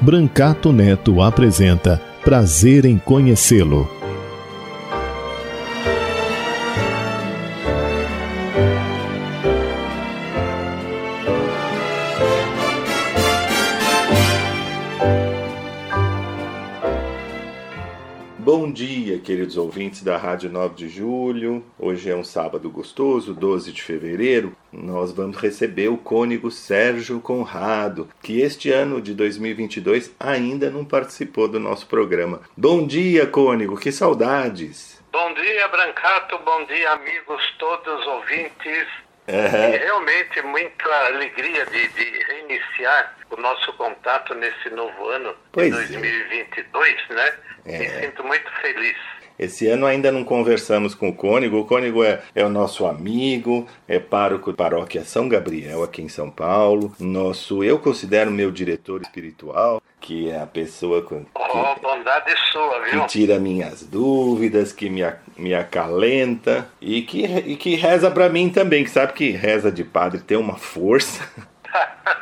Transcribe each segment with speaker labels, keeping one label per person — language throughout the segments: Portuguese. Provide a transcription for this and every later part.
Speaker 1: Brancato Neto apresenta Prazer em Conhecê-lo
Speaker 2: ouvintes da Rádio 9 de Julho. Hoje é um sábado gostoso, 12 de fevereiro. Nós vamos receber o cônego Sérgio Conrado, que este ano de 2022 ainda não participou do nosso programa. Bom dia, cônego, que saudades!
Speaker 3: Bom dia, Brancato, bom dia, amigos todos ouvintes. É. realmente muita alegria de, de, reiniciar o nosso contato nesse novo ano pois de 2022, é. né? É. Me sinto muito feliz.
Speaker 2: Esse ano ainda não conversamos com o Cônigo. O Cônigo é, é o nosso amigo, é pároco paróquia São Gabriel, aqui em São Paulo. Nosso, eu considero meu diretor espiritual, que é a pessoa que,
Speaker 3: oh, bondade sua,
Speaker 2: que tira minhas dúvidas, que me, me acalenta e que, e que reza para mim também, que sabe que reza de padre tem uma força.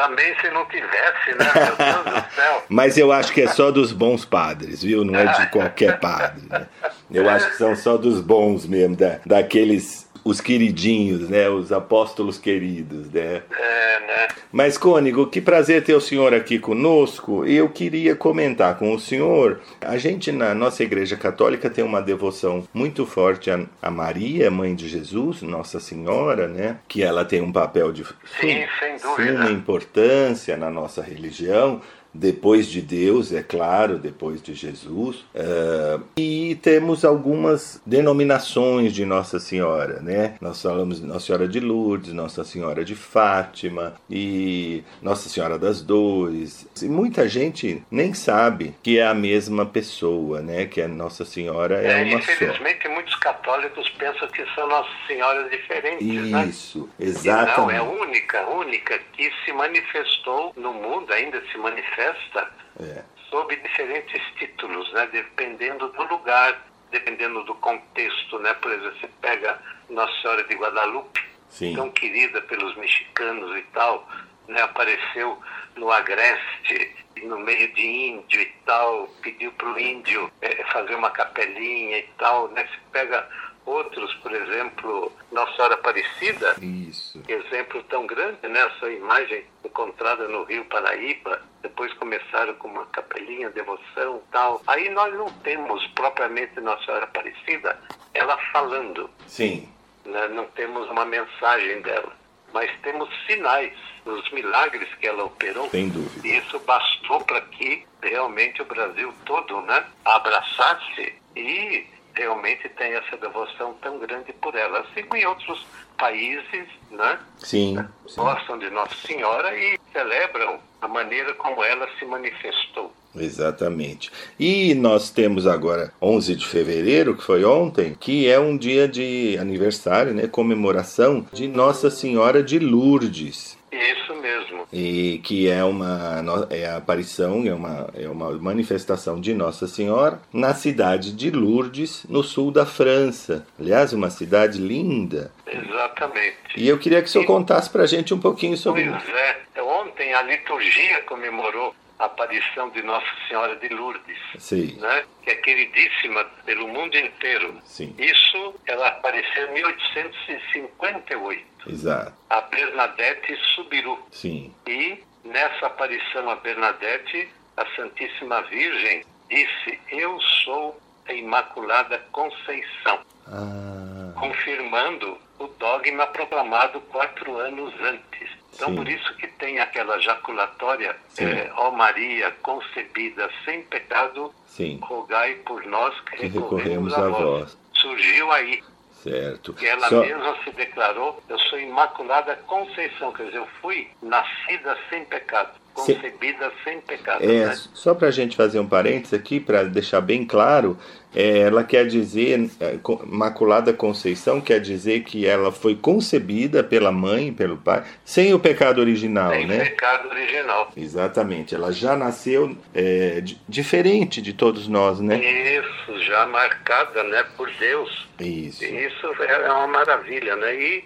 Speaker 3: Também se não tivesse, né? Meu Deus do céu.
Speaker 2: Mas eu acho que é só dos bons padres, viu? Não é de qualquer padre. Né? Eu acho que são só dos bons mesmo, da, daqueles os queridinhos, né? Os apóstolos queridos, né?
Speaker 3: É, né?
Speaker 2: Mas, Cônigo, que prazer ter o senhor aqui conosco. Eu queria comentar com o senhor. A gente, na nossa Igreja Católica, tem uma devoção muito forte a, a Maria, mãe de Jesus, Nossa Senhora, né? Que ela tem um papel de
Speaker 3: Sim,
Speaker 2: suma importância na nossa religião depois de Deus, é claro, depois de Jesus. Uh, e temos algumas denominações de Nossa Senhora, né? Nós falamos Nossa Senhora de Lourdes, Nossa Senhora de Fátima e Nossa Senhora das Dores. E muita gente nem sabe que é a mesma pessoa, né? Que a Nossa Senhora é, é uma
Speaker 3: infelizmente, só. muitos católicos pensam que são Nossas Senhoras diferentes,
Speaker 2: né? Isso, né? exatamente. E não,
Speaker 3: é única, única, que se manifestou no mundo, ainda se manifesta festa é. sob diferentes títulos, né? dependendo do lugar, dependendo do contexto. Né? Por exemplo, você pega Nossa Senhora de Guadalupe, Sim. tão querida pelos mexicanos e tal, né? apareceu no Agreste, no meio de índio e tal, pediu para o índio é, fazer uma capelinha e tal. Né? Você pega outros, por exemplo, Nossa Senhora Aparecida,
Speaker 2: Isso.
Speaker 3: exemplo tão grande, né? A sua imagem encontrada no Rio Paraíba, depois começaram com uma capelinha, devoção tal. Aí nós não temos propriamente Nossa Senhora Aparecida, ela falando.
Speaker 2: Sim.
Speaker 3: Né? Não temos uma mensagem dela, mas temos sinais dos milagres que ela operou.
Speaker 2: Sem dúvida.
Speaker 3: E isso bastou para que realmente o Brasil todo né, abraçasse e realmente tem essa devoção tão grande por ela. Assim como em outros países, né?
Speaker 2: Sim, sim.
Speaker 3: Gostam de Nossa Senhora e celebram a maneira como ela se manifestou.
Speaker 2: Exatamente. E nós temos agora 11 de fevereiro, que foi ontem, que é um dia de aniversário, né, comemoração de Nossa Senhora de Lourdes.
Speaker 3: Isso mesmo.
Speaker 2: E que é uma é a aparição, é uma, é uma manifestação de Nossa Senhora na cidade de Lourdes, no sul da França. Aliás, uma cidade linda.
Speaker 3: Exatamente.
Speaker 2: E eu queria que o senhor contasse para a gente um pouquinho sobre
Speaker 3: pois isso. É. Ontem a liturgia comemorou a aparição de Nossa Senhora de Lourdes,
Speaker 2: Sim.
Speaker 3: Né? que é queridíssima pelo mundo inteiro.
Speaker 2: Sim.
Speaker 3: Isso ela apareceu em 1858.
Speaker 2: Exato.
Speaker 3: A Bernadette Subiru.
Speaker 2: Sim.
Speaker 3: E nessa aparição a Bernadette, a Santíssima Virgem disse: Eu sou a Imaculada Conceição.
Speaker 2: Ah.
Speaker 3: Confirmando o dogma proclamado quatro anos antes. Então, Sim. por isso que tem aquela jaculatória, é, ó Maria, concebida sem pecado,
Speaker 2: Sim.
Speaker 3: rogai por nós que,
Speaker 2: que recorremos, recorremos a, a vós.
Speaker 3: Surgiu aí.
Speaker 2: Certo.
Speaker 3: E ela Só... mesma se declarou: Eu sou Imaculada Conceição, quer dizer, eu fui nascida sem pecado concebida sem pecado. É,
Speaker 2: né? Só para a gente fazer um parênteses aqui, para deixar bem claro, é, ela quer dizer, é, Imaculada Conceição quer dizer que ela foi concebida pela mãe, pelo pai, sem o pecado original,
Speaker 3: sem
Speaker 2: né?
Speaker 3: Sem pecado original.
Speaker 2: Exatamente, ela já nasceu é, diferente de todos nós, né?
Speaker 3: Isso, já marcada, né, por Deus.
Speaker 2: Isso.
Speaker 3: Isso é uma maravilha, né? E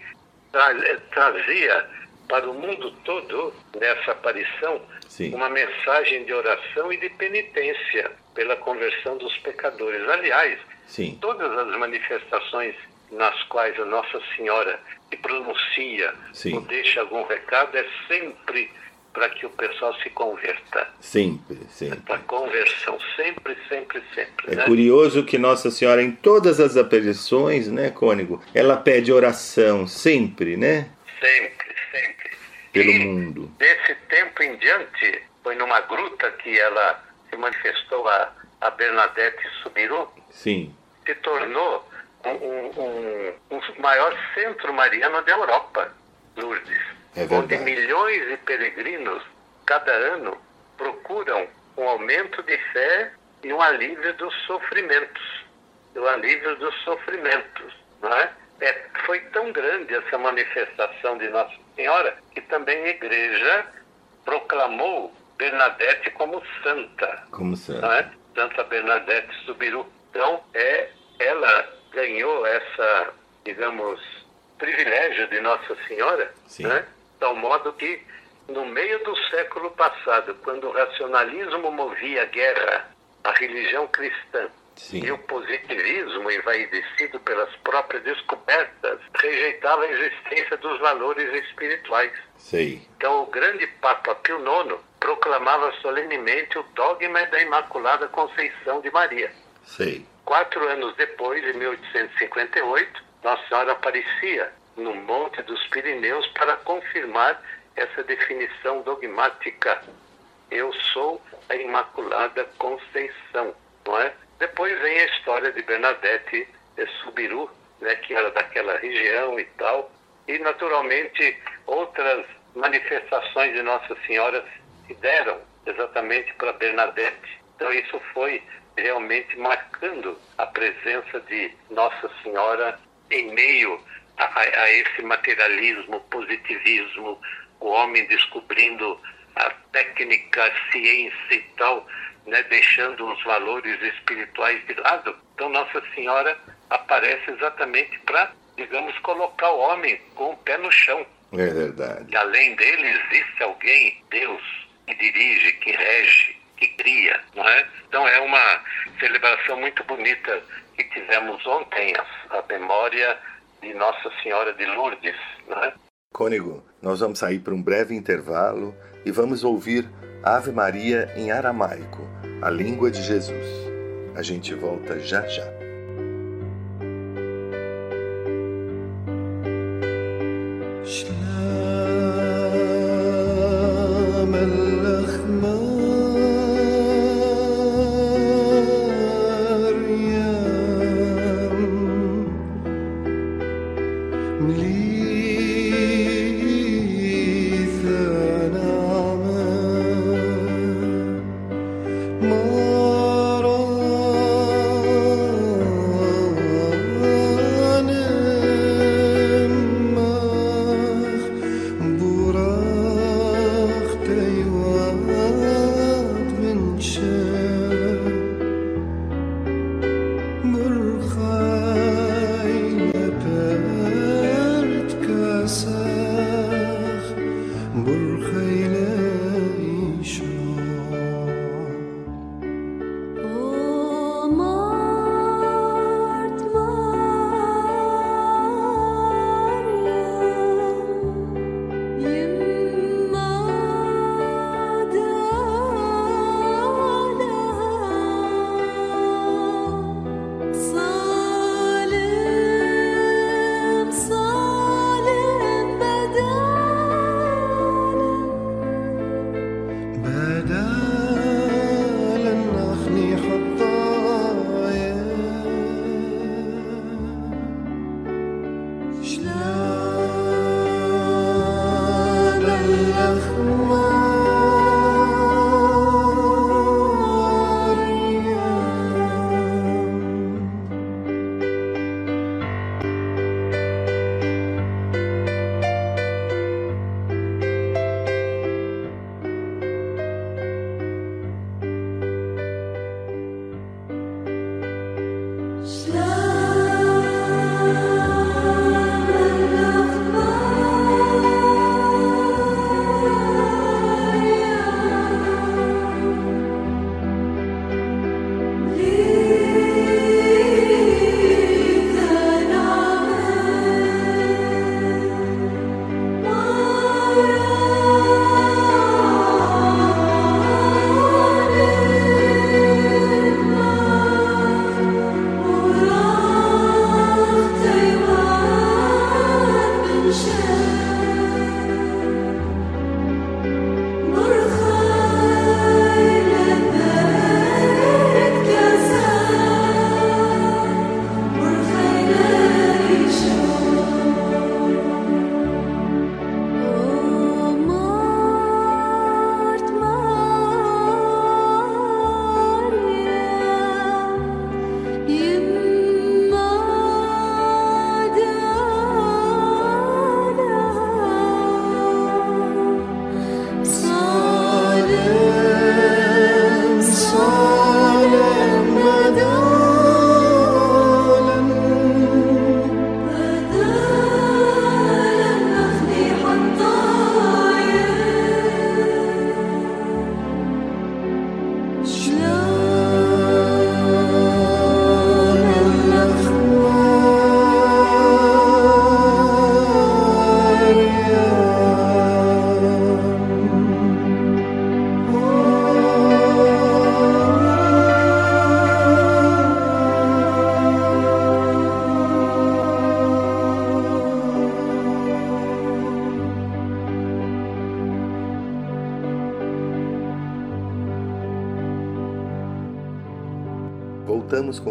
Speaker 3: trazia para o mundo todo, nessa aparição, Sim. uma mensagem de oração e de penitência pela conversão dos pecadores. Aliás,
Speaker 2: Sim.
Speaker 3: todas as manifestações nas quais a Nossa Senhora se pronuncia Sim. ou deixa algum recado é sempre para que o pessoal se converta.
Speaker 2: Sempre, sempre.
Speaker 3: Para conversão, sempre, sempre, sempre.
Speaker 2: É
Speaker 3: né?
Speaker 2: curioso que Nossa Senhora, em todas as aparições, né, Cônigo, ela pede oração, sempre, né?
Speaker 3: Sempre sempre.
Speaker 2: Pelo
Speaker 3: e
Speaker 2: mundo.
Speaker 3: Desse tempo em diante, foi numa gruta que ela se manifestou a, a Bernadette Subiru.
Speaker 2: Sim.
Speaker 3: Se tornou um, um, um, um maior centro mariano da Europa, Lourdes.
Speaker 2: É
Speaker 3: onde milhões de peregrinos, cada ano, procuram um aumento de fé e um alívio dos sofrimentos. O alívio dos sofrimentos, não é? É, foi tão grande essa manifestação de Nossa Senhora que também a igreja proclamou Bernadette como santa.
Speaker 2: Como santa.
Speaker 3: É? Santa Bernadette Subiru. Então, é, ela ganhou essa, digamos, privilégio de Nossa Senhora,
Speaker 2: Sim.
Speaker 3: né? tal modo que, no meio do século passado, quando o racionalismo movia a guerra, a religião cristã
Speaker 2: Sim.
Speaker 3: E o positivismo, envaidecido pelas próprias descobertas, rejeitava a existência dos valores espirituais.
Speaker 2: Sei.
Speaker 3: Então, o grande Papa Pio IX proclamava solenemente o dogma da Imaculada Conceição de Maria.
Speaker 2: Sei.
Speaker 3: Quatro anos depois, em 1858, Nossa Senhora aparecia no Monte dos Pirineus para confirmar essa definição dogmática. Eu sou a Imaculada Conceição, não é? Depois vem a história de Bernadette Subiru, né, que era daquela região e tal. E, naturalmente, outras manifestações de Nossa Senhora se deram exatamente para Bernadette. Então, isso foi realmente marcando a presença de Nossa Senhora em meio a, a, esse materialismo, positivismo, o homem descobrindo a técnica, a ciência e tal, né, deixando os valores espirituais de lado. Então, Nossa Senhora aparece exatamente para, digamos, colocar o homem com o pé no chão.
Speaker 2: É verdade.
Speaker 3: E além dele existe alguém, Deus, que dirige, que rege, que cria, não é? Então é uma celebração muito bonita que tivemos ontem, a, a memória de Nossa Senhora de Lourdes, não é?
Speaker 2: Cônigo, nós vamos sair para um breve intervalo e vamos ouvir Ave Maria em aramaico, a língua de Jesus. A gente volta já já. Voltamos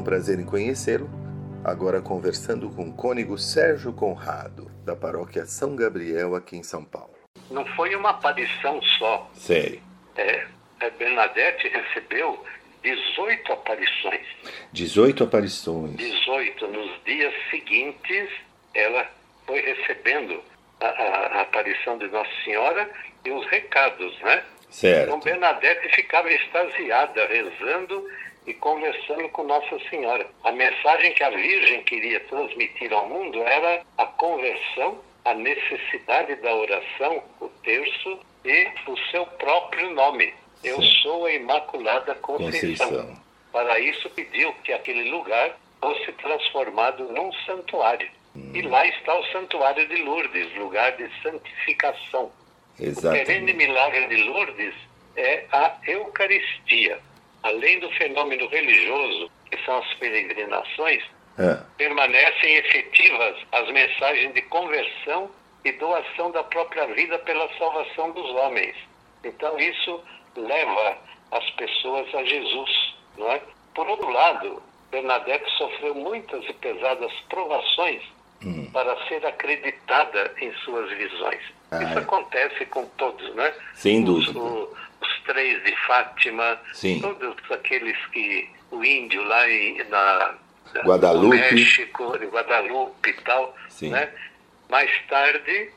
Speaker 2: com prazer em conhecê-lo, agora conversando com o cônego Sérgio Conrado, da paróquia São Gabriel, aqui em São Paulo.
Speaker 3: Não foi uma aparição só.
Speaker 2: Sério.
Speaker 3: É, Bernadette recebeu 18 aparições.
Speaker 2: 18 aparições.
Speaker 3: 18. Nos dias seguintes, ela foi recebendo a, a, a aparição de Nossa Senhora e os recados, né?
Speaker 2: Certo.
Speaker 3: Então Bernadette ficava extasiada, rezando e conversando com Nossa Senhora. A mensagem que a Virgem queria transmitir ao mundo era a conversão, a necessidade da oração, o terço e o seu próprio nome. Eu sou a Imaculada Conceição. Conceição. Para isso pediu que aquele lugar fosse transformado num santuário. Hum. E lá está o Santuário de Lourdes, lugar de santificação.
Speaker 2: Exatamente.
Speaker 3: O perene milagre de Lourdes é a Eucaristia além do fenômeno religioso, que são as peregrinações, é. permanecem efetivas as mensagens de conversão e doação da própria vida pela salvação dos homens. Então isso leva as pessoas a Jesus, não é? Por outro lado, Bernadette sofreu muitas e pesadas provações hum. para ser acreditada em suas visões. Ah, isso é. acontece com todos, né?
Speaker 2: Sem dúvida. Os
Speaker 3: três de Fátima,
Speaker 2: Sim.
Speaker 3: todos aqueles que o índio lá em, na,
Speaker 2: Guadalupe.
Speaker 3: México, Guadalupe e tal,
Speaker 2: Sim.
Speaker 3: né? Mais tarde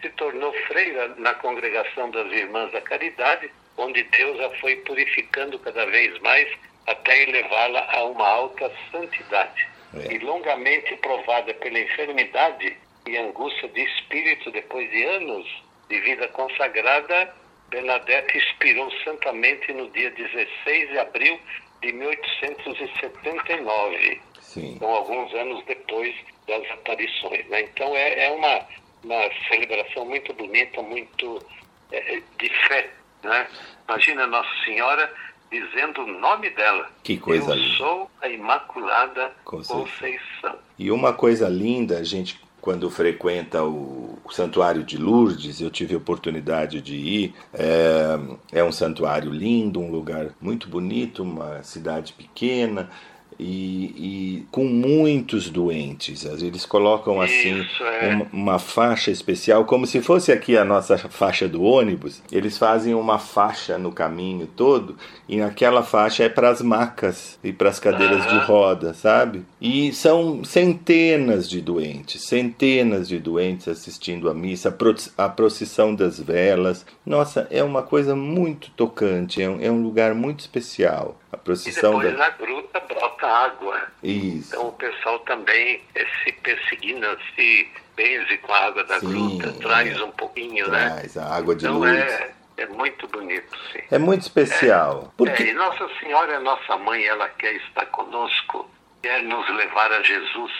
Speaker 3: se tornou freira na congregação das Irmãs da Caridade, onde Deus a foi purificando cada vez mais até elevá-la a uma alta santidade. É. E longamente provada pela enfermidade e angústia de espírito depois de anos de vida consagrada, Bernadette expirou santamente no dia 16 de abril de 1879,
Speaker 2: Sim.
Speaker 3: então alguns anos depois das aparições. Né? Então é, é, uma, uma celebração muito bonita, muito é, de fé. Né? Imagina Nossa Senhora dizendo o nome dela.
Speaker 2: Que coisa
Speaker 3: Eu
Speaker 2: linda.
Speaker 3: sou a Imaculada Conceição. Conceição.
Speaker 2: E uma coisa linda, a gente quando frequenta o, o, Santuário de Lourdes, eu tive a oportunidade de ir. É, é um santuário lindo, um lugar muito bonito, uma cidade pequena. E, e, com muitos doentes. Eles colocam assim
Speaker 3: Isso, é.
Speaker 2: uma, uma, faixa especial, como se fosse aqui a nossa faixa do ônibus. Eles fazem uma faixa no caminho todo, e naquela faixa é para as macas e para as cadeiras uhum. de roda, sabe? E são centenas de doentes, centenas de doentes assistindo a missa, a procissão das velas. Nossa, é uma coisa muito tocante, é um, é um lugar muito especial. A procissão
Speaker 3: e depois da... na gruta brota água.
Speaker 2: Isso.
Speaker 3: Então o pessoal também é, se perseguindo, se benze com a água da Sim, gruta, traz é. um pouquinho,
Speaker 2: traz,
Speaker 3: né?
Speaker 2: Traz a água de
Speaker 3: então,
Speaker 2: luz.
Speaker 3: É, é muito bonito, sim.
Speaker 2: É muito especial.
Speaker 3: É, Porque... É, e Nossa Senhora é nossa mãe, ela quer estar conosco, quer nos levar a Jesus.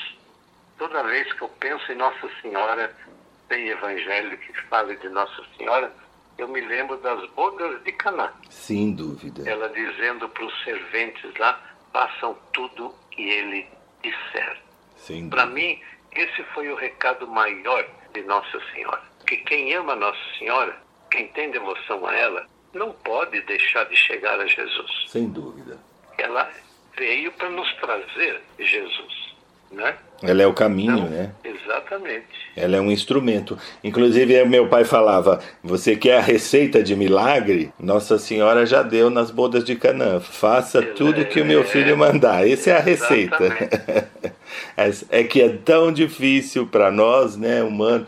Speaker 3: Toda vez que eu penso em Nossa Senhora, tem evangelho que fala de Nossa Senhora, eu me lembro das bodas de Caná.
Speaker 2: Sem dúvida.
Speaker 3: Ela dizendo para os serventes lá, façam tudo que ele disser. Para mim, esse foi o recado maior de Nossa Senhora. Que quem ama Nossa Senhora, quem tem devoção a ela, não pode deixar de chegar a Jesus.
Speaker 2: Sem dúvida.
Speaker 3: Ela veio para nos trazer Jesus, né?
Speaker 2: Ela é o caminho, Não, né?
Speaker 3: Exatamente.
Speaker 2: Ela é um instrumento. Inclusive, meu pai falava: você quer a receita de milagre? Nossa Senhora já deu nas bodas de Canaã. Faça tudo que o meu filho mandar. Essa é a receita. é que é tão difícil para nós, né, humanos.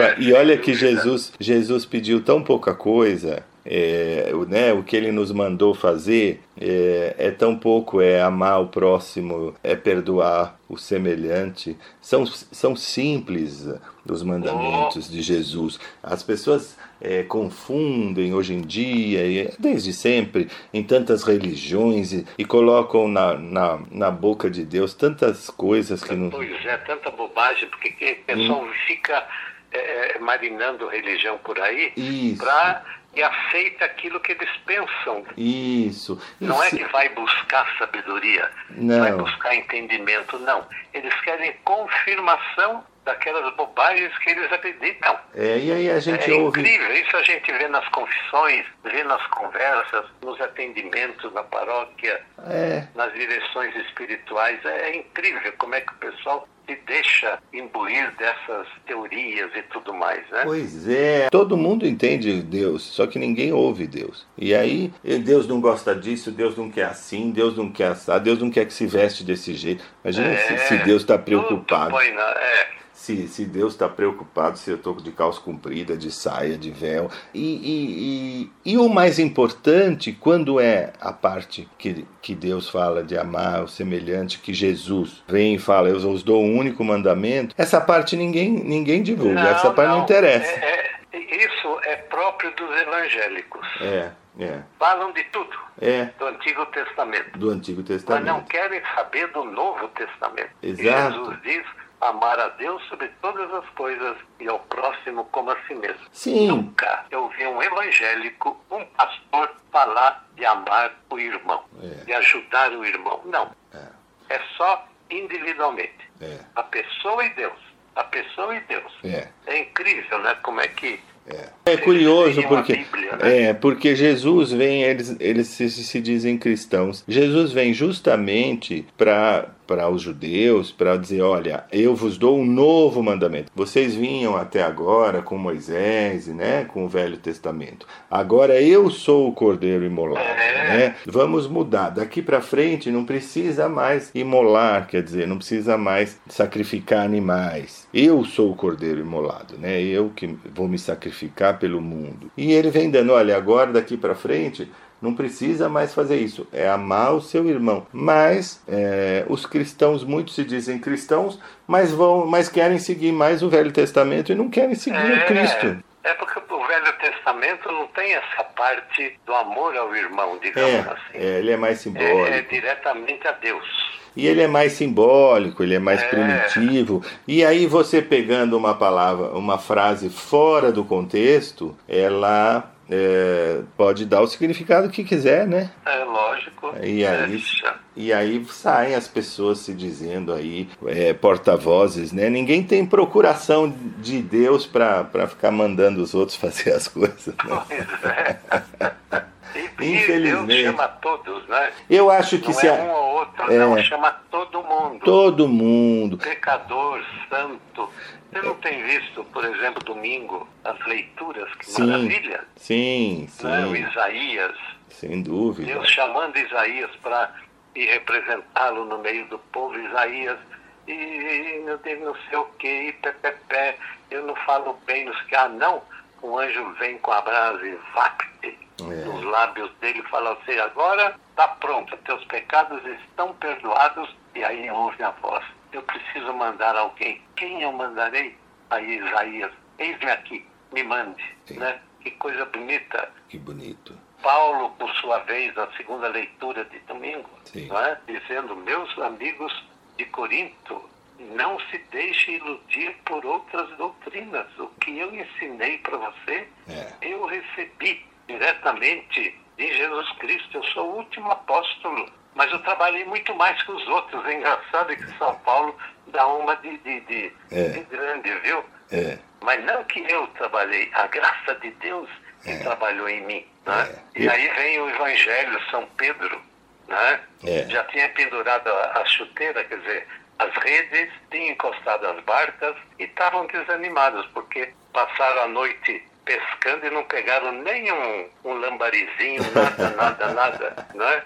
Speaker 2: É, e olha que Jesus, Jesus pediu tão pouca coisa é, né, o que ele nos mandou fazer é, é, tão pouco, é amar o próximo, é perdoar o semelhante. São, são simples os mandamentos de Jesus. As pessoas é, confundem hoje em dia, desde sempre, em tantas religiões e, e colocam na, na, na, boca de Deus tantas coisas que não.
Speaker 3: Pois é, tanta bobagem, porque o pessoal hum. fica é, marinando religião por aí para e aceita aquilo que eles pensam.
Speaker 2: Isso.
Speaker 3: Não é que vai buscar sabedoria,
Speaker 2: não.
Speaker 3: vai buscar entendimento, não. Eles querem confirmação daquelas bobagens que eles acreditam.
Speaker 2: É, e aí a gente
Speaker 3: é
Speaker 2: ouve...
Speaker 3: incrível, isso a gente vê nas confissões, vê nas conversas, nos atendimentos na paróquia,
Speaker 2: é.
Speaker 3: nas direções espirituais. É, é incrível como é que o pessoal se deixa imbuir dessas teorias e tudo mais, né?
Speaker 2: Pois é. Todo mundo entende Deus, só que ninguém ouve Deus. E aí, Deus não gosta disso, Deus não quer assim, Deus não quer assar, Deus não quer que se veste desse jeito. Imagina é, se, se, Deus está preocupado.
Speaker 3: Tudo põe na, é
Speaker 2: se, se Deus está preocupado se eu estou de calça comprida, de saia, de véu. E, e, e, e, o mais importante, quando é a parte que, que Deus fala de amar o semelhante, que Jesus vem e fala, eu os dou um único mandamento, essa parte ninguém, ninguém divulga, não, essa parte não, não interessa.
Speaker 3: É, é, isso é próprio dos evangélicos.
Speaker 2: É. É.
Speaker 3: Falam de tudo.
Speaker 2: É.
Speaker 3: Do Antigo Testamento.
Speaker 2: Do Antigo Testamento.
Speaker 3: Mas não querem saber do Novo Testamento.
Speaker 2: Exato.
Speaker 3: Jesus diz amar a Deus sobre todas as coisas e ao próximo como a si mesmo.
Speaker 2: Sim.
Speaker 3: Nunca eu vi um evangélico, um pastor, falar de amar o irmão,
Speaker 2: é.
Speaker 3: de ajudar o irmão. Não.
Speaker 2: É,
Speaker 3: é só individualmente.
Speaker 2: É.
Speaker 3: A pessoa e Deus. A pessoa e Deus.
Speaker 2: É.
Speaker 3: é incrível, né? Como é que
Speaker 2: é, é curioso porque Bíblia, né? é porque Jesus vem eles eles se, se dizem cristãos. Jesus vem justamente para para os judeus, para dizer, olha, eu vos dou um novo mandamento. Vocês vinham até agora com Moisés, né, com o Velho Testamento. Agora eu sou o Cordeiro imolado, né? Vamos mudar. Daqui para frente não precisa mais imolar, quer dizer, não precisa mais sacrificar animais. Eu sou o Cordeiro imolado, né? Eu que vou me sacrificar pelo mundo. E ele vem dando, olha, agora daqui para frente não precisa mais fazer isso. É amar o seu irmão. Mas é, os cristãos, muitos se dizem cristãos, mas vão, mas querem seguir mais o Velho Testamento e não querem seguir é, o Cristo.
Speaker 3: É porque o Velho Testamento não tem essa parte do amor ao irmão, digamos
Speaker 2: é,
Speaker 3: assim.
Speaker 2: É, ele é mais simbólico.
Speaker 3: É, é diretamente a Deus.
Speaker 2: E ele é mais simbólico, ele é mais é. primitivo. E aí você pegando uma palavra, uma frase fora do contexto, ela é, pode dar o significado que quiser, né?
Speaker 3: É lógico.
Speaker 2: E aí, é. e aí saem as pessoas se dizendo aí, é, porta-vozes, né? Ninguém tem procuração de Deus para ficar mandando os outros fazer as coisas. Né?
Speaker 3: Pois é. Infelizmente. Deus chama todos, né?
Speaker 2: Eu acho que
Speaker 3: não
Speaker 2: se
Speaker 3: é um ou outro, é, não, chama todo mundo.
Speaker 2: Todo mundo.
Speaker 3: Pecador, santo. Você não tem visto, por exemplo, domingo, as leituras? Que
Speaker 2: sim,
Speaker 3: maravilha!
Speaker 2: Sim, sim.
Speaker 3: Né? O Isaías.
Speaker 2: Sem dúvida.
Speaker 3: Deus chamando Isaías para ir representá-lo no meio do povo. Isaías, e meu Deus, não sei o que, e pé, pé, pé, eu não falo bem nos que. Ah, não! Um anjo vem com a brasa e vacte, é. nos lábios dele e fala assim, agora está pronto, teus pecados estão perdoados. E aí ouve a voz, eu preciso mandar alguém. Quem eu mandarei? Aí Isaías, eis-me aqui, me mande. Né? Que coisa bonita.
Speaker 2: Que bonito.
Speaker 3: Paulo, por sua vez, na segunda leitura de domingo, é? dizendo, meus amigos de Corinto, não se deixe iludir por outras doutrinas. O que eu ensinei para você, é. eu recebi diretamente de Jesus Cristo. Eu sou o último apóstolo, mas eu trabalhei muito mais que os outros. É engraçado que São Paulo dá uma de, de, de, é. de grande, viu?
Speaker 2: É.
Speaker 3: Mas não que eu trabalhei, a graça de Deus que é. trabalhou em mim. Né? E aí vem o Evangelho, São Pedro, né? já tinha pendurado a, a chuteira, quer dizer, as redes, tinham encostado as barcas e estavam desanimados, porque passaram a noite pescando e não pegaram nem um, um lambarizinho, nada, nada, nada, né?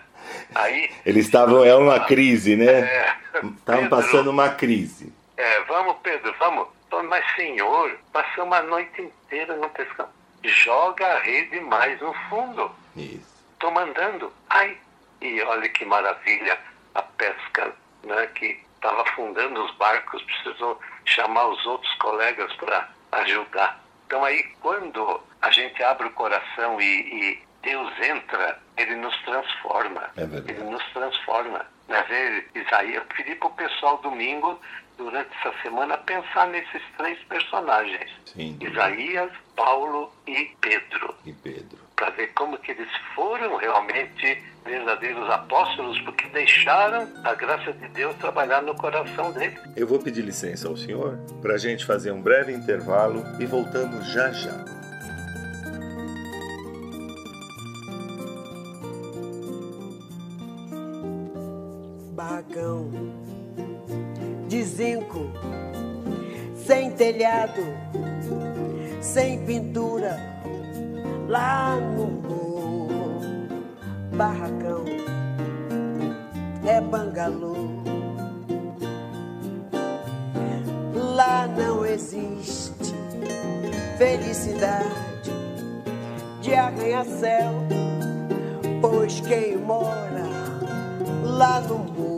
Speaker 3: Aí,
Speaker 2: Eles estavam, é uma crise, né? Estavam é, passando uma crise.
Speaker 3: É, vamos, Pedro, vamos. Mas, senhor, passamos a noite inteira não pescando. Joga a rede mais no fundo.
Speaker 2: Isso.
Speaker 3: Estou mandando. Ai, e olha que maravilha a pesca, né? Que estava afundando os barcos, precisou chamar os outros colegas para ajudar. Então aí quando a gente abre o coração e, e Deus entra, ele nos transforma.
Speaker 2: É ele
Speaker 3: nos transforma. Às vezes, Isaías, eu pedi para o pessoal domingo, durante essa semana, pensar nesses três personagens.
Speaker 2: Sim,
Speaker 3: Isaías, Paulo e Pedro.
Speaker 2: E Pedro
Speaker 3: para ver como que eles foram realmente verdadeiros apóstolos, porque deixaram a graça de Deus trabalhar no coração deles.
Speaker 2: Eu vou pedir licença ao senhor para a gente fazer um breve intervalo e voltamos já já.
Speaker 4: De zinco, sem telhado, sem pintura lá no barracão é bangalô. Lá não existe felicidade de arranha-céu, pois quem mora lá no morro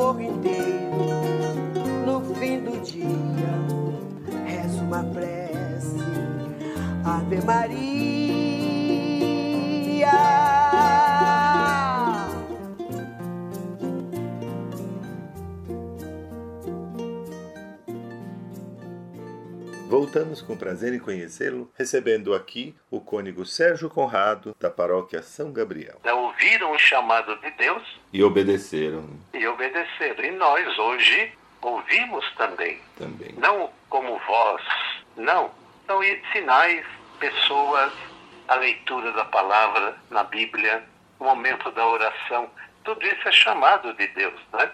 Speaker 4: morro inteiro. No fim do dia reza uma prece. Ave Maria
Speaker 2: Voltamos com prazer em conhecê-lo, recebendo aqui o cônego Sérgio Conrado, da paróquia São Gabriel.
Speaker 3: Ouviram o chamado de Deus
Speaker 2: e obedeceram.
Speaker 3: E obedeceram. E nós hoje ouvimos também.
Speaker 2: Também.
Speaker 3: Não como voz, não. São sinais, pessoas, a leitura da palavra na Bíblia, o momento da oração. Tudo isso é chamado de Deus, né?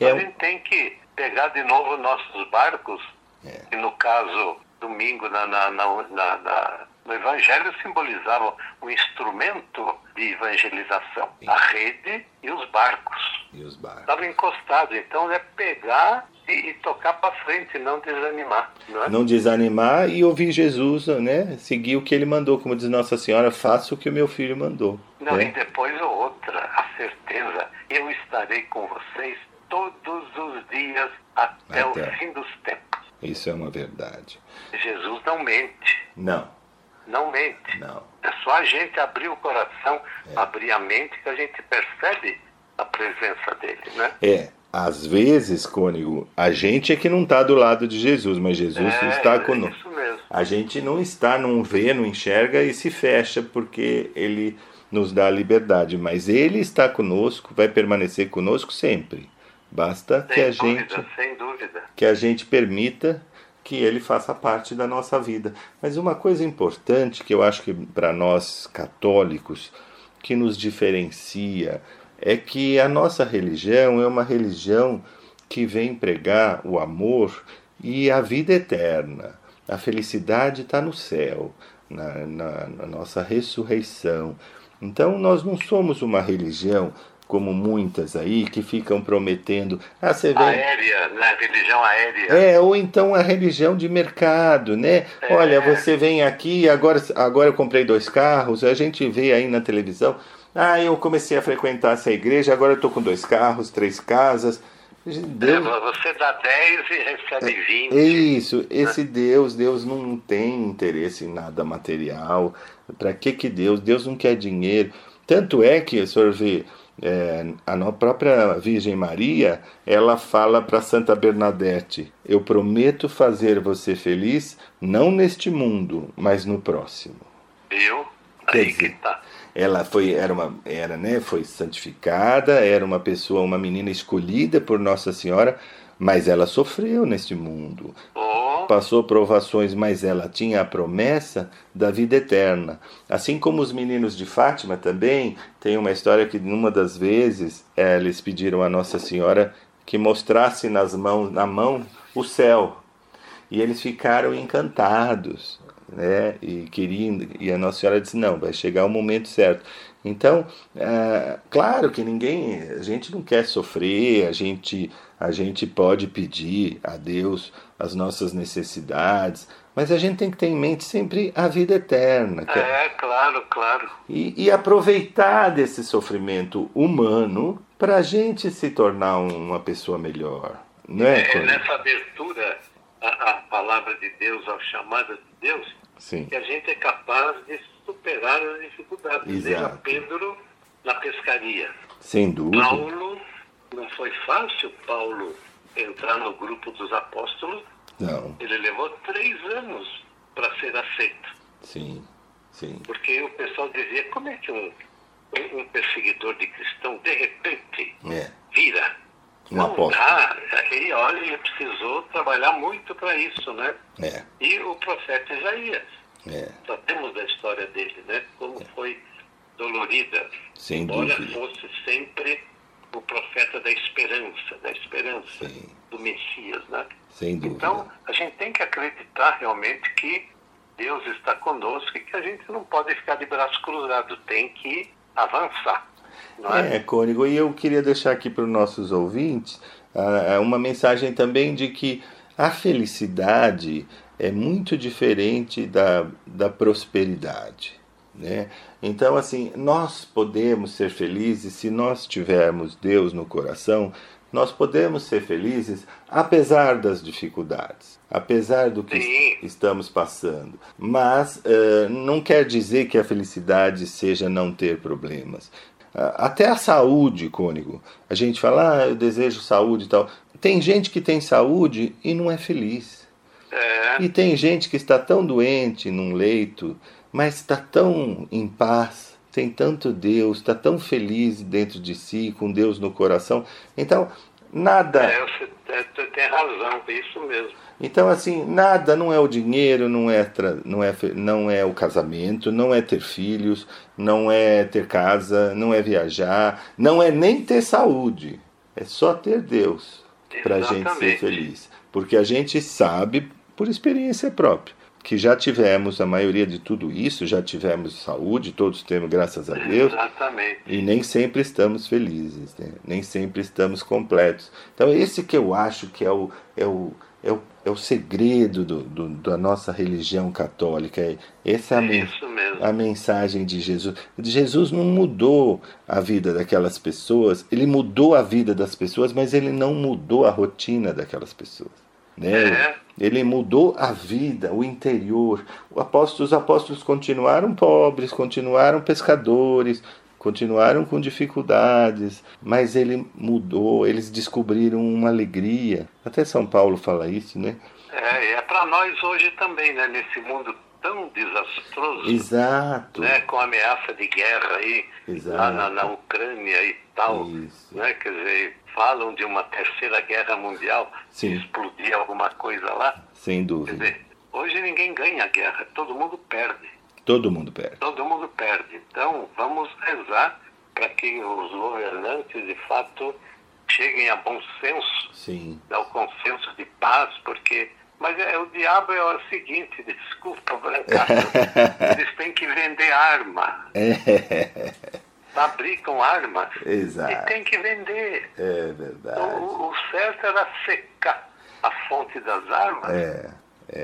Speaker 3: É... A gente tem que pegar de novo nossos barcos é. E no caso, domingo, na, na, na, na, no Evangelho simbolizava um instrumento de evangelização, Sim. a rede e os barcos.
Speaker 2: E os barcos.
Speaker 3: Estavam encostados, então é pegar e, e tocar para frente, não desanimar. Não, é?
Speaker 2: não, desanimar e ouvir Jesus, né? Seguir o que ele mandou, como diz Nossa Senhora, faça o que o meu filho mandou.
Speaker 3: Não,
Speaker 2: né?
Speaker 3: e depois outra, a certeza, eu estarei com vocês todos os dias até, até. o fim dos tempos.
Speaker 2: Isso é uma verdade.
Speaker 3: Jesus não mente.
Speaker 2: Não.
Speaker 3: Não mente.
Speaker 2: Não.
Speaker 3: É só a gente abrir o coração, é. abrir a mente que a gente percebe a presença dele, né?
Speaker 2: É. Às vezes, Cônigo, a gente é que não está do lado de Jesus, mas Jesus é, está conosco.
Speaker 3: É isso mesmo.
Speaker 2: A gente não está, não vê, não enxerga e se fecha porque ele nos dá a liberdade, mas ele está conosco, vai permanecer conosco sempre. Basta
Speaker 3: sem
Speaker 2: que a
Speaker 3: dúvida,
Speaker 2: gente
Speaker 3: sem dúvida.
Speaker 2: que a gente permita que ele faça parte da nossa vida. Mas uma coisa importante que eu acho que para nós católicos que nos diferencia é que a nossa religião é uma religião que vem pregar o amor e a vida eterna. A felicidade está no céu, na, na, na nossa ressurreição. Então, nós não somos uma religião como muitas aí que ficam prometendo.
Speaker 3: Ah, você vem... Aérea, né? Religião aérea.
Speaker 2: É, ou então a religião de mercado, né? É. Olha, você vem aqui, agora, agora eu comprei dois carros, a gente vê aí na televisão. Ah, eu comecei a frequentar essa igreja, agora eu estou com dois carros, três casas.
Speaker 3: Deus... É, você dá 10 e recebe 20.
Speaker 2: É, isso, esse né? Deus, Deus não tem interesse em nada material. Para que que Deus? Deus não quer dinheiro. Tanto é que, o senhor vê, é, a própria Virgem Maria, ela fala para Santa Bernadette: Eu prometo fazer você feliz, não neste mundo, mas no próximo.
Speaker 3: Eu? Aí dizer, que tá.
Speaker 2: Ela foi, era uma, era, né, foi santificada, era uma pessoa, uma menina escolhida por Nossa Senhora, mas ela sofreu neste mundo.
Speaker 3: Oh
Speaker 2: passou provações, mas ela tinha a promessa da vida eterna. Assim como os meninos de Fátima também, tem uma história que numa das vezes é, eles pediram a Nossa Senhora que mostrasse nas mãos, na mão o céu. E eles ficaram encantados, né? E queriam, e a Nossa Senhora disse: "Não, vai chegar o momento certo". Então, é, claro que ninguém, a gente não quer sofrer, a gente, a gente pode pedir a Deus as nossas necessidades, mas a gente tem que ter em mente sempre a vida eterna.
Speaker 3: É, é claro, claro.
Speaker 2: E, e, aproveitar desse sofrimento humano para a gente se tornar uma pessoa melhor. Não é,
Speaker 3: é nessa abertura a palavra de Deus, ao chamado de Deus,
Speaker 2: Sim.
Speaker 3: que a gente é capaz de superar as dificuldades.
Speaker 2: Exato.
Speaker 3: Pedro na pescaria.
Speaker 2: Sem dúvida.
Speaker 3: Paulo, não foi fácil Paulo entrar no grupo dos apóstolos.
Speaker 2: Não.
Speaker 3: Ele levou três anos para ser aceito.
Speaker 2: Sim, sim.
Speaker 3: Porque o pessoal dizia, como é que um, um perseguidor de cristão, de repente,
Speaker 2: é.
Speaker 3: vira?
Speaker 2: Um não apóstolo.
Speaker 3: dá. Aí, olha, ele precisou trabalhar muito para isso, né?
Speaker 2: É.
Speaker 3: E o profeta Isaías.
Speaker 2: É.
Speaker 3: Sabemos da história dele, né? Como é. foi dolorida.
Speaker 2: Sem
Speaker 3: embora
Speaker 2: dúvida.
Speaker 3: fosse sempre o profeta da esperança, da esperança
Speaker 2: Sim.
Speaker 3: do Messias, né?
Speaker 2: Sem dúvida.
Speaker 3: Então, a gente tem que acreditar realmente que Deus está conosco e que a gente não pode ficar de braço cruzado, tem que avançar. Não é,
Speaker 2: é Cônigo, e eu queria deixar aqui para os nossos ouvintes uh, uma mensagem também de que a felicidade é muito diferente da, da prosperidade. Né? Então, assim, nós podemos ser felizes se nós tivermos Deus no coração, nós podemos ser felizes apesar das dificuldades, apesar do que
Speaker 3: Sim.
Speaker 2: estamos passando. Mas uh, não quer dizer que a felicidade seja não ter problemas. Uh, até a saúde, Cônigo. A gente fala, ah, eu desejo saúde e tal. Tem gente que tem saúde e não é feliz.
Speaker 3: É.
Speaker 2: E tem gente que está tão doente num leito, mas está tão em paz, tem tanto Deus, está tão feliz dentro de si, com Deus no coração. Então, nada.
Speaker 3: É, você tem razão, é isso mesmo.
Speaker 2: Então, assim, nada não é o dinheiro, não é, não, é, não é o casamento, não é ter filhos, não é ter casa, não é viajar, não é nem ter saúde. É só ter Deus para a gente ser feliz. Porque a gente sabe, por experiência própria, que já tivemos a maioria de tudo isso, já tivemos saúde, todos temos, graças a Deus.
Speaker 3: Exatamente.
Speaker 2: E nem sempre estamos felizes, né? nem sempre estamos completos. Então, esse que eu acho que é o, é o, é o, é o segredo do, do, da nossa religião católica. Essa é a,
Speaker 3: Isso mesmo.
Speaker 2: a mensagem de Jesus. Jesus não mudou a vida daquelas pessoas, ele mudou a vida das pessoas, mas ele não mudou a rotina daquelas pessoas. Né?
Speaker 3: É.
Speaker 2: Ele mudou a vida, o interior. O apóstolo, os apóstolos continuaram pobres, continuaram pescadores, continuaram com dificuldades, mas ele mudou, eles descobriram uma alegria. Até São Paulo fala isso, né?
Speaker 3: É, é para nós hoje também, né? Nesse mundo tão desastroso.
Speaker 2: Exato.
Speaker 3: Né, com ameaça de guerra aí na, na Ucrânia e tal.
Speaker 2: Isso.
Speaker 3: Né, quer dizer, falam de uma terceira guerra mundial,
Speaker 2: Sim.
Speaker 3: explodir alguma coisa lá.
Speaker 2: Sem
Speaker 3: Quer
Speaker 2: dúvida.
Speaker 3: dizer, hoje ninguém ganha a guerra, todo mundo perde.
Speaker 2: Todo mundo perde.
Speaker 3: Todo mundo perde. Então, vamos rezar para que os governantes, de fato, cheguem a bom senso,
Speaker 2: Sim.
Speaker 3: ao consenso de paz, porque. Mas é, o diabo é o seguinte, desculpa, Brancato, eles têm que vender arma,
Speaker 2: É,
Speaker 3: fabricam armas e
Speaker 2: exato.
Speaker 3: tem que vender.
Speaker 2: É
Speaker 3: O,
Speaker 2: verdade.
Speaker 3: o- o certo era secar a fonte das armas,
Speaker 2: É.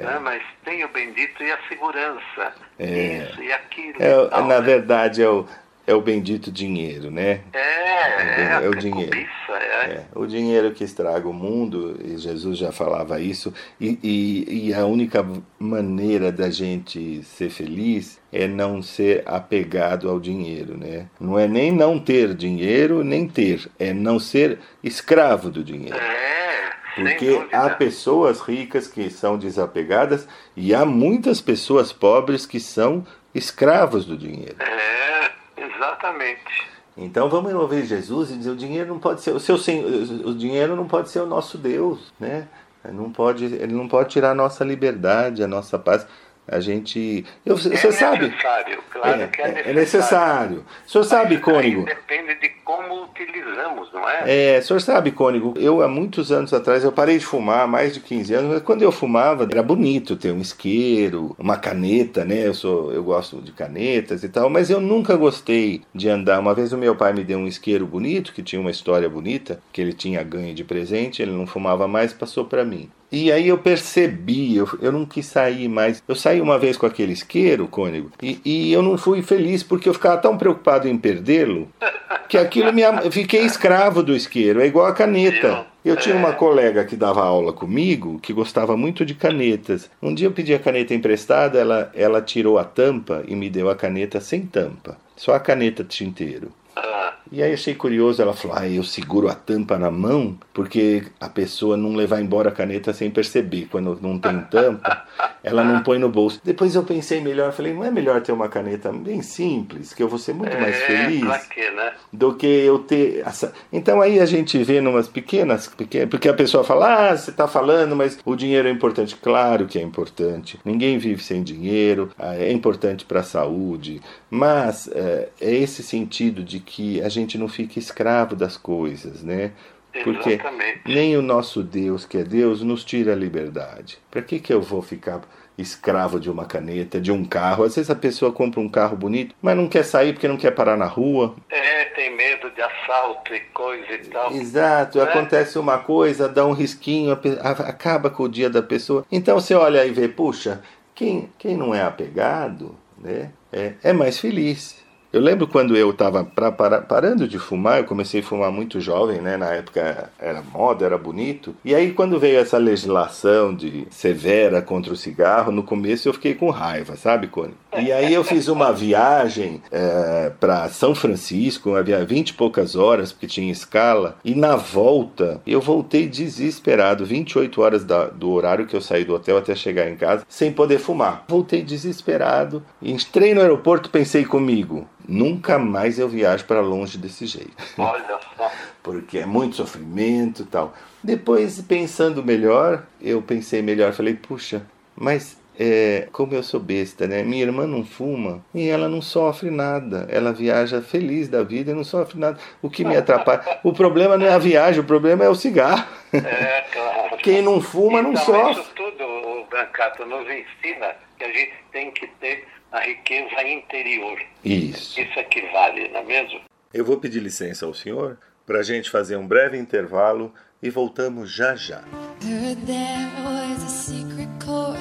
Speaker 3: né? mas tem o bendito e a segurança,
Speaker 2: É.
Speaker 3: isso e aquilo.
Speaker 2: É,
Speaker 3: e tal,
Speaker 2: na
Speaker 3: né?
Speaker 2: verdade, é o, é o bendito dinheiro, né?
Speaker 3: É, é,
Speaker 2: É o
Speaker 3: a
Speaker 2: dinheiro.
Speaker 3: cobiça, é.
Speaker 2: É, o dinheiro que estraga o mundo, e Jesus já falava isso, e, e, e a única maneira da gente ser feliz é não ser apegado ao dinheiro, né? Não é nem não ter dinheiro, nem ter, é não ser escravo do dinheiro.
Speaker 3: É,
Speaker 2: Porque há pessoas ricas que são desapegadas e há muitas pessoas pobres que são escravos do dinheiro.
Speaker 3: É, exatamente.
Speaker 2: Então vamos ouvir Jesus e dizer o dinheiro não pode ser o seu o dinheiro não pode ser o nosso Deus, né? Não pode, ele não pode tirar a nossa liberdade, a nossa paz. A gente, eu, você
Speaker 3: é
Speaker 2: sabe,
Speaker 3: necessário, claro
Speaker 2: é,
Speaker 3: que é
Speaker 2: é-
Speaker 3: necessário.
Speaker 2: é necessário. O senhor sabe, Cônigo?
Speaker 3: Depende de como utilizamos, não é?
Speaker 2: É, o senhor sabe, Cônigo, eu há muitos anos atrás, eu parei de fumar, há mais de 15 anos, mas quando eu fumava, era bonito ter um isqueiro, uma caneta, né? Eu, sou, eu gosto de canetas e tal, mas eu nunca gostei de andar. Uma vez o meu pai me deu um isqueiro bonito, que tinha uma história bonita, que ele tinha ganho de presente, ele não fumava mais, passou para mim. E aí eu percebi, eu, eu não quis sair mais. Eu saí uma vez com aquele isqueiro, Cônigo, e, e eu não fui feliz porque eu ficava tão preocupado em perdê-lo que aquilo me. fiquei escravo do isqueiro, é igual a caneta. Eu tinha uma colega que dava aula comigo que gostava muito de canetas. Um dia eu pedi a caneta emprestada, ela, ela tirou a tampa e me deu a caneta sem tampa, só a caneta tinteiro. E aí achei curioso, ela falou: ah, eu seguro a tampa na mão porque a pessoa não levar embora a caneta sem perceber. Quando não tem tampa, ela não põe no bolso. Depois eu pensei melhor, falei: não é melhor ter uma caneta bem simples, que eu vou ser muito mais
Speaker 3: é,
Speaker 2: feliz
Speaker 3: pra quê, né?
Speaker 2: do que eu ter essa... Então aí a gente vê numas pequenas, pequenas porque a pessoa fala, ah, você está falando, mas o dinheiro é importante. Claro que é importante. Ninguém vive sem dinheiro, é importante para a saúde, mas é, é esse sentido de que a gente não fica escravo das coisas, né? Porque
Speaker 3: Exatamente.
Speaker 2: nem o nosso Deus, que é Deus, nos tira a liberdade. Para que, que eu vou ficar escravo de uma caneta, de um carro? Às vezes a pessoa compra um carro bonito, mas não quer sair porque não quer parar na rua,
Speaker 3: É, tem medo de assalto e coisa e tal.
Speaker 2: Exato,
Speaker 3: Né?
Speaker 2: acontece uma coisa, dá um risquinho, acaba com o dia da pessoa. Então você olha e vê, puxa, quem, quem não é apegado, né, é, é mais feliz. Eu lembro quando eu estava parando de fumar, eu comecei a fumar muito jovem, né? Na época era moda, era bonito. E aí quando veio essa legislação de severa contra o cigarro, no começo eu fiquei com raiva, sabe, Cone? E aí eu fiz uma viagem para São Francisco, havia 20 e poucas horas, porque tinha escala. E na volta, eu voltei desesperado, 28 horas da, do horário que eu saí do hotel até chegar em casa, sem poder fumar. Voltei desesperado. Entrei no aeroporto, pensei comigo, nunca mais eu viajo para longe desse jeito.
Speaker 3: Olha só.
Speaker 2: Porque é muito sofrimento e tal. Depois, pensando melhor, eu pensei melhor, falei, puxa, mas é, como eu sou besta, né? Minha irmã não fuma e ela não sofre nada. Ela viaja feliz da vida e não sofre nada. O que me atrapalha? O problema não é a viagem, o problema é o cigarro.
Speaker 3: É, claro.
Speaker 2: Quem não fuma não
Speaker 3: então,
Speaker 2: sofre.
Speaker 3: Isso tudo, o Brancato, nos ensina que a gente tem que ter a riqueza interior.
Speaker 2: Isso.
Speaker 3: Isso é que vale, não é mesmo?
Speaker 2: Eu vou pedir licença ao senhor para a gente fazer um breve intervalo e voltamos já já.
Speaker 5: Heard there was a secret chord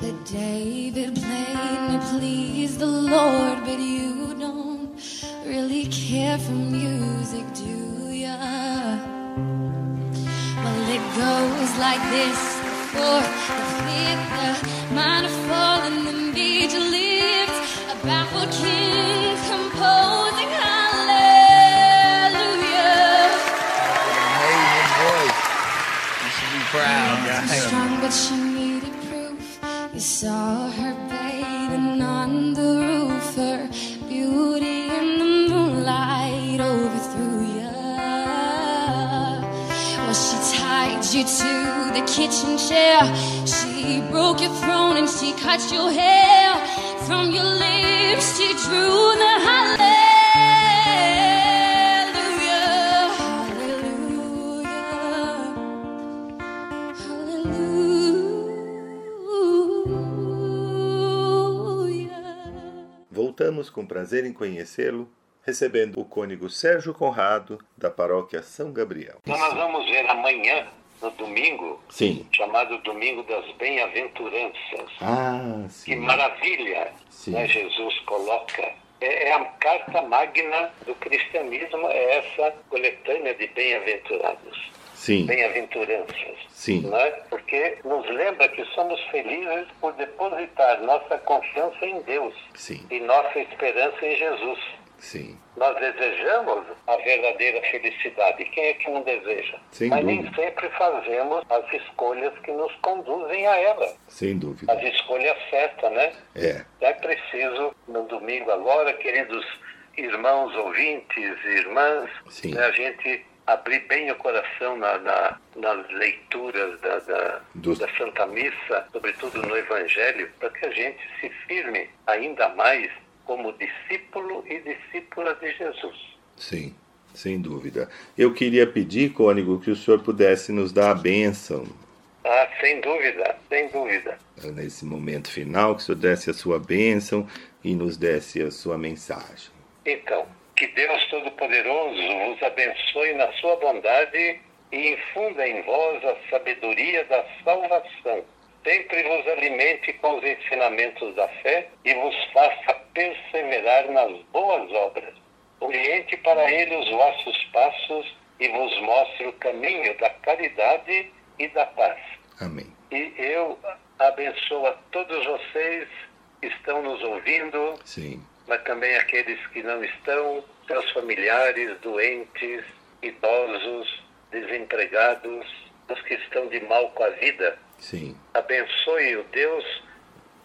Speaker 5: that David played to please the Lord, but you don't really care for music, do ya? Well, it goes like this: the fourth, the fifth, the minor fall, and the Strong, but she
Speaker 6: needed proof. You saw
Speaker 5: her
Speaker 6: bathing
Speaker 5: on the beauty in the moonlight overthrew. Well, she tied you to the kitchen chair. She broke your throne and she cut your hair. From your lips she drew the hallelujah.
Speaker 2: Voltamos com prazer em conhecê-lo, recebendo o cônego Sérgio Conrado, da paróquia São Gabriel.
Speaker 3: Então nós vamos ver amanhã, no domingo,
Speaker 2: Sim.
Speaker 3: chamado Domingo das Bem-aventuranças.
Speaker 2: Ah,
Speaker 3: Que maravilha
Speaker 2: Sim.
Speaker 3: né, Jesus coloca. É, é a carta magna do cristianismo, é essa coletânea de bem-aventurados,
Speaker 2: Sim.
Speaker 3: bem-aventuranças.
Speaker 2: Sim.
Speaker 3: Né? Porque nos lembra que somos felizes por depositar nossa confiança em Deus
Speaker 2: Sim.
Speaker 3: e nossa esperança em Jesus.
Speaker 2: Sim.
Speaker 3: Nós desejamos a verdadeira felicidade. Quem é que não deseja?
Speaker 2: Sem
Speaker 3: Mas nem
Speaker 2: dúvida.
Speaker 3: sempre fazemos as escolhas que nos conduzem a ela.
Speaker 2: Sem dúvida.
Speaker 3: As escolhas certas, né?
Speaker 2: É.
Speaker 3: É preciso, no domingo agora, queridos irmãos ouvintes e irmãs,
Speaker 2: Sim.
Speaker 3: né, a gente abrir bem o coração na, na- nas leituras da, da, da Santa Missa, sobretudo no Evangelho, para que a gente se firme ainda mais como discípulo e discípula de Jesus.
Speaker 2: Sim. Sem dúvida. Eu queria pedir, cônego, que o senhor pudesse nos dar a bênção
Speaker 3: Ah, sem dúvida, sem dúvida.
Speaker 2: nesse momento final, que o senhor desse a sua bênção e nos desse a sua mensagem.
Speaker 3: Então, que Deus Todo-Poderoso vos abençoe na sua bondade e infunda em vós a sabedoria da salvação. Sempre vos alimente com os ensinamentos da fé e vos faça perseverar nas boas obras. Oriente para ele os vossos passos e vos mostre o caminho da caridade e da paz.
Speaker 2: Amém.
Speaker 3: E eu abençoo a todos vocês que estão nos ouvindo,
Speaker 2: Sim.
Speaker 3: mas também aqueles que não estão, seus familiares, doentes, idosos, desempregados, os que estão de mal com a vida.
Speaker 2: Sim.
Speaker 3: Abençoe o Deus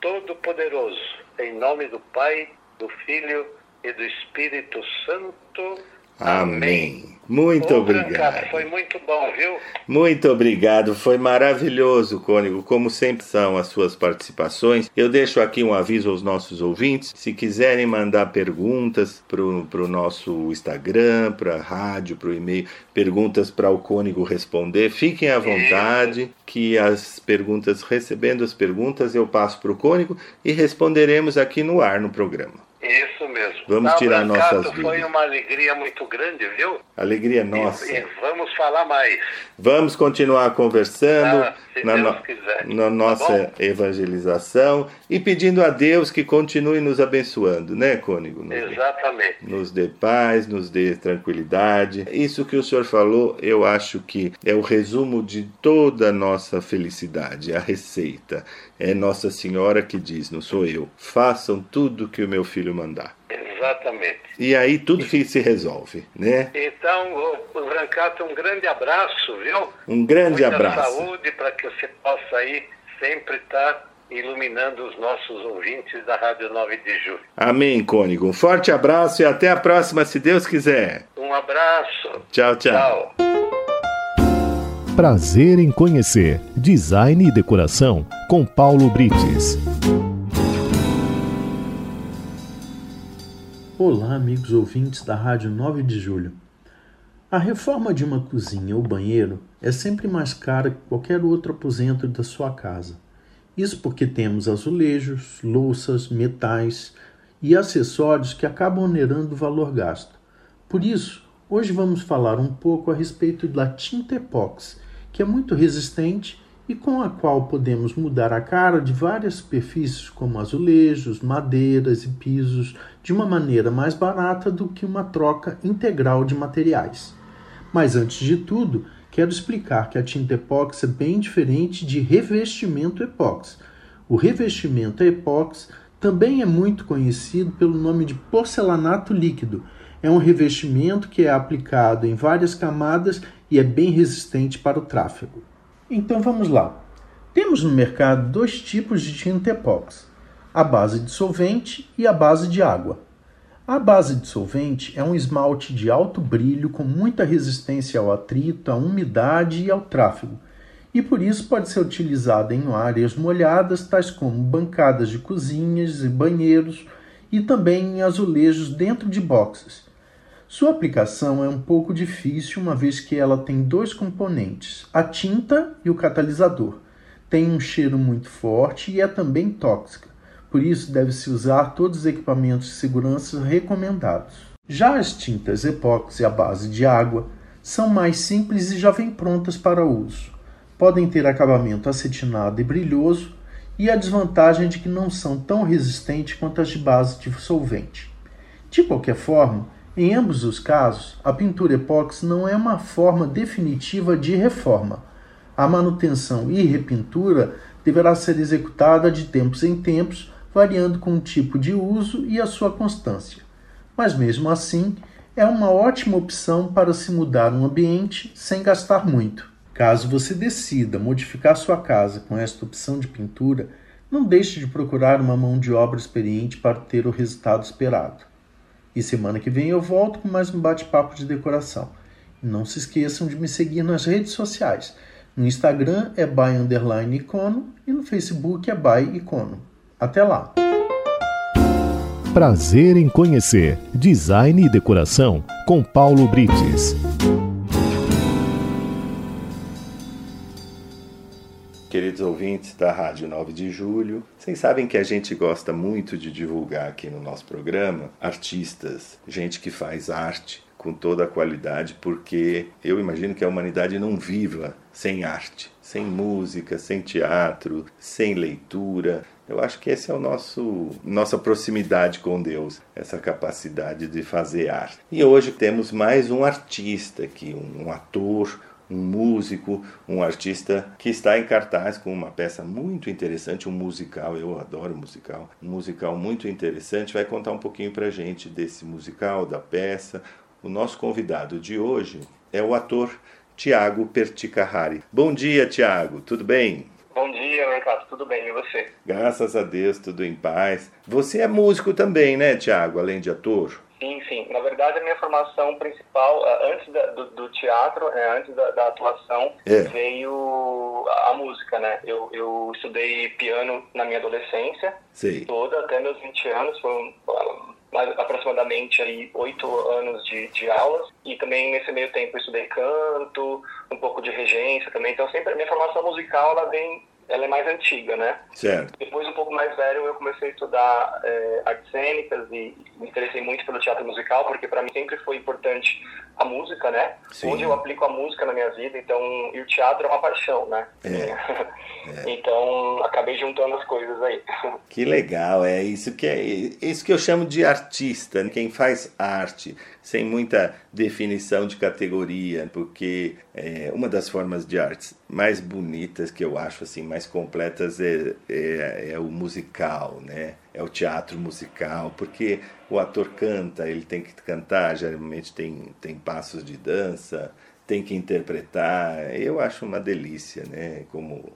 Speaker 3: Todo-Poderoso, em nome do Pai, do Filho e do Espírito Santo.
Speaker 2: Amém. Muito
Speaker 3: Ô, Brancato,
Speaker 2: obrigado.
Speaker 3: Foi muito bom, viu?
Speaker 2: Muito obrigado, foi maravilhoso, Cônigo, como sempre são as suas participações. Eu deixo aqui um aviso aos nossos ouvintes, se quiserem mandar perguntas para o nosso Instagram, para a rádio, para o e-mail, perguntas para o Cônigo responder, fiquem à vontade, que as perguntas, recebendo as perguntas, eu passo para o Cônigo e responderemos aqui no ar no programa.
Speaker 3: Isso mesmo.
Speaker 2: Vamos
Speaker 3: Tá,
Speaker 2: tirar
Speaker 3: Brancato,
Speaker 2: nossas
Speaker 3: Foi
Speaker 2: dúvidas.
Speaker 3: uma alegria muito grande, viu?
Speaker 2: Alegria
Speaker 3: E-
Speaker 2: nossa.
Speaker 3: E, vamos falar mais.
Speaker 2: Vamos continuar conversando
Speaker 3: Ah, se
Speaker 2: na,
Speaker 3: Deus quiser.
Speaker 2: na
Speaker 3: Tá
Speaker 2: nossa evangelização e pedindo a Deus que continue nos abençoando, né, Cônigo? Nos,
Speaker 3: Exatamente.
Speaker 2: nos dê paz, nos dê tranquilidade. Isso que o senhor falou, eu acho que é o resumo de toda a nossa felicidade, a receita. É Nossa Senhora que diz, não sou eu. Façam tudo que o meu filho mandar.
Speaker 3: Exatamente.
Speaker 2: E aí tudo que se resolve, né?
Speaker 3: Então, ô, Brancato, um grande abraço, viu?
Speaker 2: Um grande
Speaker 3: Muita
Speaker 2: abraço.
Speaker 3: saúde para que você possa aí sempre estar iluminando os nossos ouvintes da Rádio 9 de Julho.
Speaker 2: Amém, Cônigo. Um forte abraço e até a próxima, se Deus quiser.
Speaker 3: Um abraço.
Speaker 2: Tchau, tchau.
Speaker 3: Tchau.
Speaker 1: Prazer em conhecer Design e Decoração com Paulo Brites.
Speaker 7: Olá, amigos ouvintes da Rádio 9 de Julho. A reforma de uma cozinha ou banheiro é sempre mais cara que qualquer outro aposento da sua casa. Isso porque temos azulejos, louças, metais e acessórios que acabam onerando o valor gasto. Por isso, hoje vamos falar um pouco a respeito da tinta epóxi, que é muito resistente e com a qual podemos mudar a cara de várias superfícies como azulejos, madeiras e pisos de uma maneira mais barata do que uma troca integral de materiais. Mas antes de tudo, quero explicar que a tinta epóxi é bem diferente de revestimento epóxi. O revestimento epóxi também é muito conhecido pelo nome de porcelanato líquido. É um revestimento que é aplicado em várias camadas e é bem resistente para o tráfego. Então vamos lá. Temos no mercado dois tipos de tinta epóxi: a base de solvente e a base de água. A base de solvente é um esmalte de alto brilho com muita resistência ao atrito, à umidade e ao tráfego. e por isso pode ser utilizada em áreas molhadas, tais como bancadas de cozinhas e banheiros, e também em azulejos dentro de boxes. Sua aplicação é um pouco difícil, uma vez que ela tem dois componentes, a tinta e o catalisador. Tem um cheiro muito forte e é também tóxica, por isso deve-se usar todos os equipamentos de segurança recomendados. Já as tintas epóxi à base de água são mais simples e já vêm prontas para uso. Podem ter acabamento acetinado e brilhoso, e a desvantagem de que não são tão resistentes quanto as de base de solvente. De qualquer forma, em ambos os casos, a pintura epóxi não é uma forma definitiva de reforma. A manutenção e repintura deverá ser executada de tempos em tempos, variando com o tipo de uso e a sua constância. Mas mesmo assim, é uma ótima opção para se mudar um ambiente sem gastar muito. Caso você decida modificar sua casa com esta opção de pintura, não deixe de procurar uma mão de obra experiente para ter o resultado esperado. E semana que vem eu volto com mais um bate-papo de decoração. Não se esqueçam de me seguir nas redes sociais. No Instagram é by icono e no Facebook é by icono. Até lá!
Speaker 1: Prazer em conhecer Design e Decoração com Paulo Brites.
Speaker 2: Queridos ouvintes da Rádio 9 de Julho. Vocês sabem que a gente gosta muito de divulgar aqui no nosso programa artistas, gente que faz arte com toda a qualidade, porque eu imagino que a humanidade não viva sem arte, sem música, sem teatro, sem leitura. Eu acho que esse é o nosso nossa proximidade com Deus, essa capacidade de fazer arte. E hoje temos mais um artista aqui, um ator, um músico, um artista que está em cartaz com uma peça muito interessante, um musical, eu adoro musical, um musical muito interessante, vai contar um pouquinho pra gente desse musical, da peça. O nosso convidado de hoje é o ator Tiago Perticahari. Bom dia, Tiago, tudo bem?
Speaker 8: Bom dia, Mercado, tudo bem, e você?
Speaker 2: Graças a Deus, tudo em paz. Você é músico também, né, Tiago, além de ator?
Speaker 8: Sim, sim. Na verdade, a minha formação principal, antes da, do, do, teatro, né, antes da, da atuação, é. veio a, a, música, né? Eu, eu estudei piano na minha adolescência
Speaker 2: Sei.
Speaker 8: toda, até meus 20 anos, foram mais, aproximadamente aí oito anos de, de aulas e também nesse meio tempo eu estudei canto, um pouco de regência também, então sempre a minha formação musical ela vem ela é mais antiga, né?
Speaker 2: Certo.
Speaker 8: Depois, um pouco mais velho, eu comecei a estudar é, artes cênicas e me interessei muito pelo teatro musical, porque para mim sempre foi importante a música, né? Sim. Onde eu aplico a música na minha vida, então, e o teatro é uma paixão, né?
Speaker 2: É.
Speaker 8: é. Então, acabei juntando as coisas aí.
Speaker 2: Que legal, é isso que é isso que eu chamo de artista, né? quem faz arte sem muita definição de categoria, porque é, uma das formas de arte mais bonitas que eu acho assim mais completas é, é, é o musical, né? É o teatro musical, porque o ator canta, ele tem que cantar, geralmente tem, tem passos de dança, tem que interpretar. Eu acho uma delícia, né? Como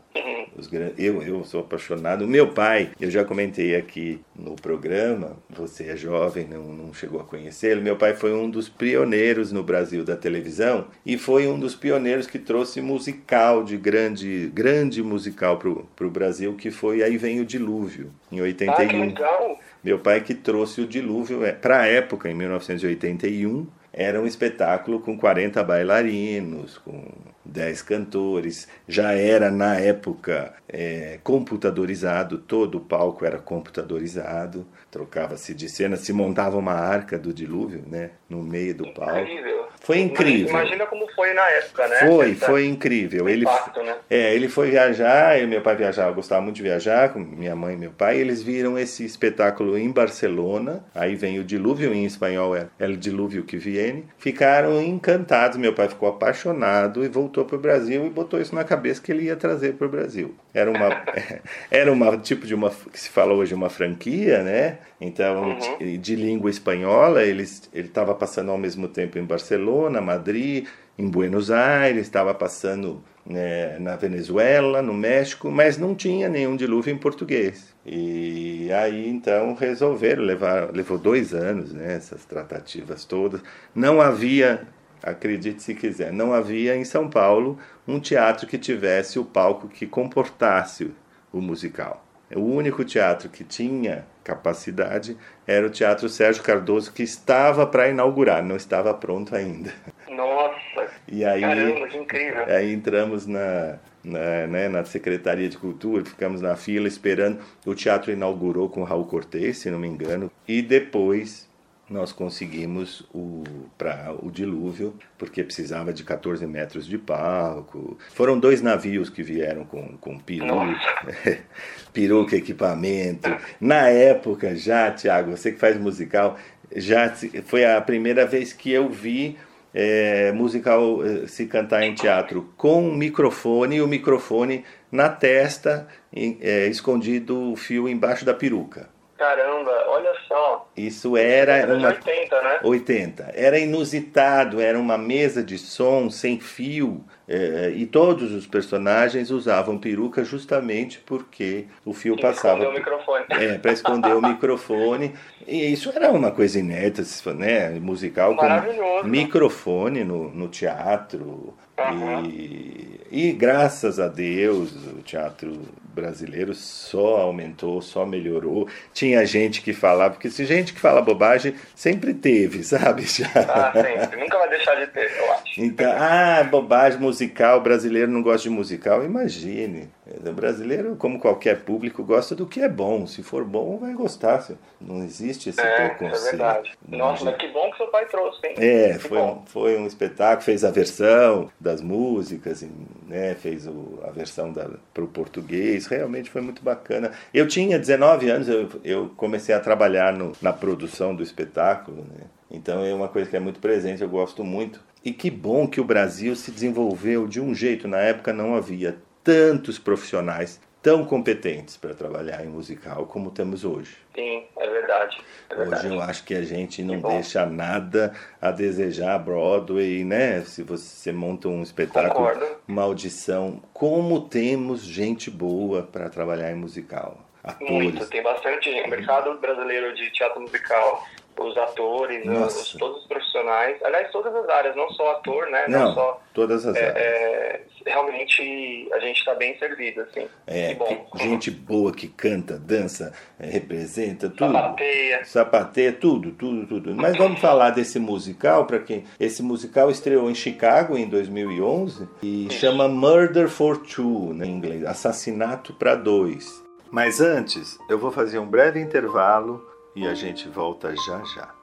Speaker 2: os grandes. Eu, eu sou apaixonado. Meu pai, eu já comentei aqui no programa, você é jovem, não, não chegou a conhecê-lo. Meu pai foi um dos pioneiros no Brasil da televisão e foi um dos pioneiros que trouxe musical de grande, grande musical para o Brasil, que foi Aí Vem o Dilúvio, em 81. Ah, que
Speaker 8: legal!
Speaker 2: Meu pai que trouxe o dilúvio é, para a época, em 1981 era um espetáculo com 40 bailarinos, com 10 cantores. Já era, na época, é, computadorizado, todo o palco era computadorizado, trocava-se de cena, se montava uma arca do dilúvio né, no meio do palco.
Speaker 8: Incrível.
Speaker 2: Foi incrível.
Speaker 8: Imagina como foi na época, né?
Speaker 2: Foi, Essa, foi incrível.
Speaker 8: Ele, impacto, né?
Speaker 2: é, ele foi viajar, e meu pai viajava, gostava muito de viajar, com minha mãe e meu pai. eles viram esse espetáculo em Barcelona. Aí vem o dilúvio, em espanhol é El Dilúvio que Viene. Ficaram encantados. Meu pai ficou apaixonado e voltou para o Brasil e botou isso na cabeça que ele ia trazer para o Brasil. Era uma, era uma tipo de uma que se fala hoje uma franquia, né? Então, uhum. de, de língua espanhola, ele estava passando ao mesmo tempo em Barcelona Barcelona, Madrid, em Buenos Aires, estava passando né, na Venezuela, no México, mas não tinha nenhum dilúvio em português. E aí então resolveram levar, levou dois anos, né, essas tratativas todas. Não havia acredite se quiser, não havia em São Paulo um teatro que tivesse o palco que comportasse o musical. O único teatro que tinha capacidade era o Teatro Sérgio Cardoso, que estava para inaugurar, não estava pronto ainda.
Speaker 8: Nossa!
Speaker 2: E aí,
Speaker 8: caramba, que incrível!
Speaker 2: Aí entramos na, na, né, na Secretaria de Cultura, ficamos na fila esperando. O teatro inaugurou com Raul Cortez, se não me engano, e depois nós conseguimos o para o dilúvio, porque precisava de 14 metros de palco. Foram dois navios que vieram com, com peruca, peruca, equipamento. Na época já, Tiago, você que faz musical, já foi a primeira vez que eu vi é, musical se cantar em teatro com um microfone e o microfone na testa, é, escondido o fio embaixo da peruca.
Speaker 8: Caramba, olha só.
Speaker 2: Isso era.
Speaker 8: Era
Speaker 2: uma...
Speaker 8: 80, né?
Speaker 2: 80. Era inusitado, era uma mesa de som sem fio. É, e todos os personagens usavam peruca justamente porque o fio passava.
Speaker 8: esconder o microfone.
Speaker 2: É, para esconder o microfone. E isso era uma coisa inédita, né? Musical com microfone no, no teatro.
Speaker 8: Aham.
Speaker 2: E, e graças a Deus o teatro brasileiro só aumentou, só melhorou. Tinha gente que falava, porque se gente que fala bobagem sempre teve, sabe? Já.
Speaker 8: Ah, sempre. Nunca vai deixar de ter, eu acho.
Speaker 2: Então, ah, bobagem musical, o brasileiro não gosta de musical. Imagine. O brasileiro, como qualquer público, gosta do que é bom. Se for bom, vai gostar. Não existe esse
Speaker 8: É, é
Speaker 2: preconceito.
Speaker 8: verdade. Nossa, mas que bom que seu pai trouxe, hein?
Speaker 2: É, foi um, foi um espetáculo, fez a versão das músicas, né, fez o, a versão para o português, realmente foi muito bacana. Eu tinha 19 anos, eu, eu comecei a trabalhar no, na produção do espetáculo, né? então é uma coisa que é muito presente, eu gosto muito. E que bom que o Brasil se desenvolveu de um jeito, na época não havia tantos profissionais tão competentes para trabalhar em musical como temos hoje.
Speaker 8: Sim, é verdade. É verdade.
Speaker 2: Hoje eu acho que a gente não deixa nada a desejar a Broadway, né? Se você monta um espetáculo,
Speaker 8: Concordo.
Speaker 2: uma audição, como temos gente boa para trabalhar em musical. Atores.
Speaker 8: Muito, tem bastante gente. O mercado brasileiro de teatro musical, os atores, os, todos os profissionais, aliás, todas as áreas, não só ator, né? Não,
Speaker 2: Não,
Speaker 8: só.
Speaker 2: todas as
Speaker 8: é,
Speaker 2: áreas.
Speaker 8: é, realmente a gente está bem servido, assim.
Speaker 2: É,
Speaker 8: que bom.
Speaker 2: que- gente boa que canta, dança, é, representa tudo.
Speaker 8: Sapateia.
Speaker 2: Sapateia, tudo, tudo, tudo. Mas vamos falar desse musical, para quem. Esse musical estreou em Chicago em 2011 e chama Murder for Two, né, em inglês, Assassinato para Dois. Mas antes, eu vou fazer um breve intervalo e a gente volta já já.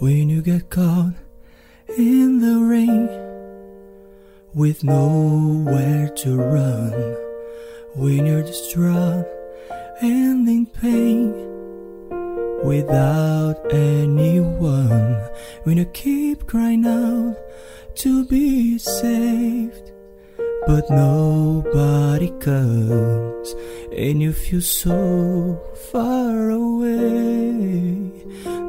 Speaker 9: When you get caught in the rain with nowhere to run, when you're distraught and in pain without anyone, when you keep crying out to be saved, but nobody comes, and you feel so far away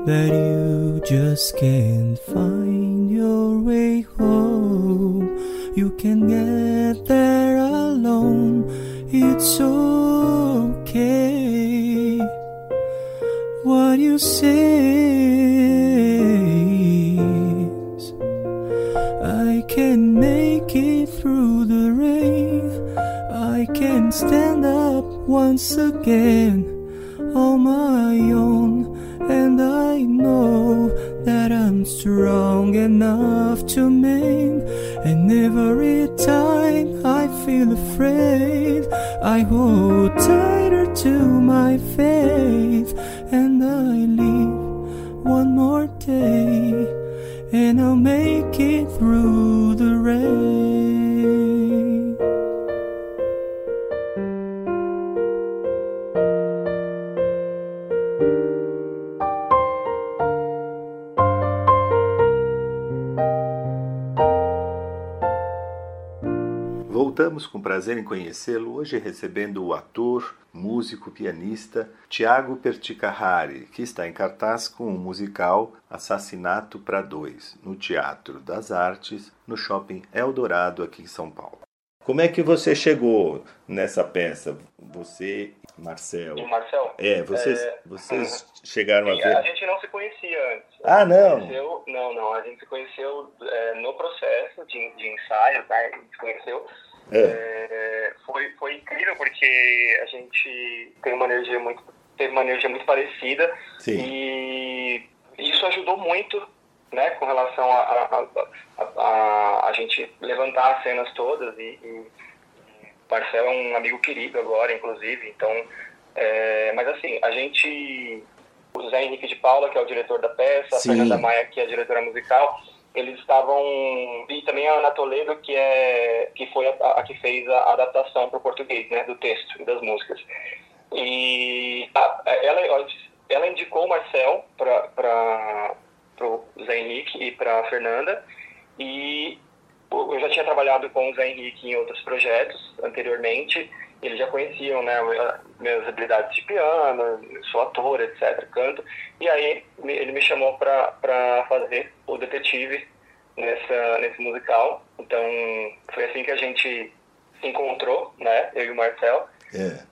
Speaker 9: that you just can't find your way home. You can get there alone, it's okay. What you say can stand up once again on my own. And I know that I'm strong enough to mend. And every time I feel afraid, I hold tighter to my faith. And I live one more day, and I'll make it through the rain.
Speaker 2: Voltamos com prazer em conhecê-lo, hoje recebendo o ator, músico, pianista Tiago Perticahari, que está em cartaz com o musical Assassinato para Dois, no Teatro das Artes, no Shopping Eldorado, aqui em São Paulo. Como é que você chegou nessa peça? Você, Marcel.
Speaker 8: E Marcel?
Speaker 2: É, vocês,
Speaker 8: É,
Speaker 2: vocês chegaram a
Speaker 8: A
Speaker 2: ver.
Speaker 8: gente não se conhecia antes.
Speaker 2: Ah,
Speaker 8: A
Speaker 2: não?
Speaker 8: conheceu- não, não. A gente se conheceu é, no processo de, de ensaio, tá? A gente se conheceu.
Speaker 2: É.
Speaker 8: É, foi, foi incrível porque a gente tem uma energia muito, teve uma energia muito parecida
Speaker 2: Sim.
Speaker 8: e isso ajudou muito, né, com relação a, a, a, a, a gente levantar as cenas todas e, e Marcel é um amigo querido agora, inclusive, então, é, mas assim, a gente, o Zé Henrique de Paula, que é o diretor da peça,
Speaker 2: Sim.
Speaker 8: a Fernanda Maia, que é a diretora musical, eles estavam, e também a Ana Toledo, que, é, que foi a, a que fez a adaptação para o português, né, do texto e das músicas. E a- ela, ela indicou o Marcel para o Zé Henrique e para Fernanda, e eu já tinha trabalhado com o Zé Henrique em outros projetos anteriormente, eles já conheciam né, minhas habilidades de piano, sou ator, etc., canto, e aí ele me chamou para fazer o detetive nessa, nesse musical, então foi assim que a gente se encontrou, né, eu e o Marcel,
Speaker 2: É.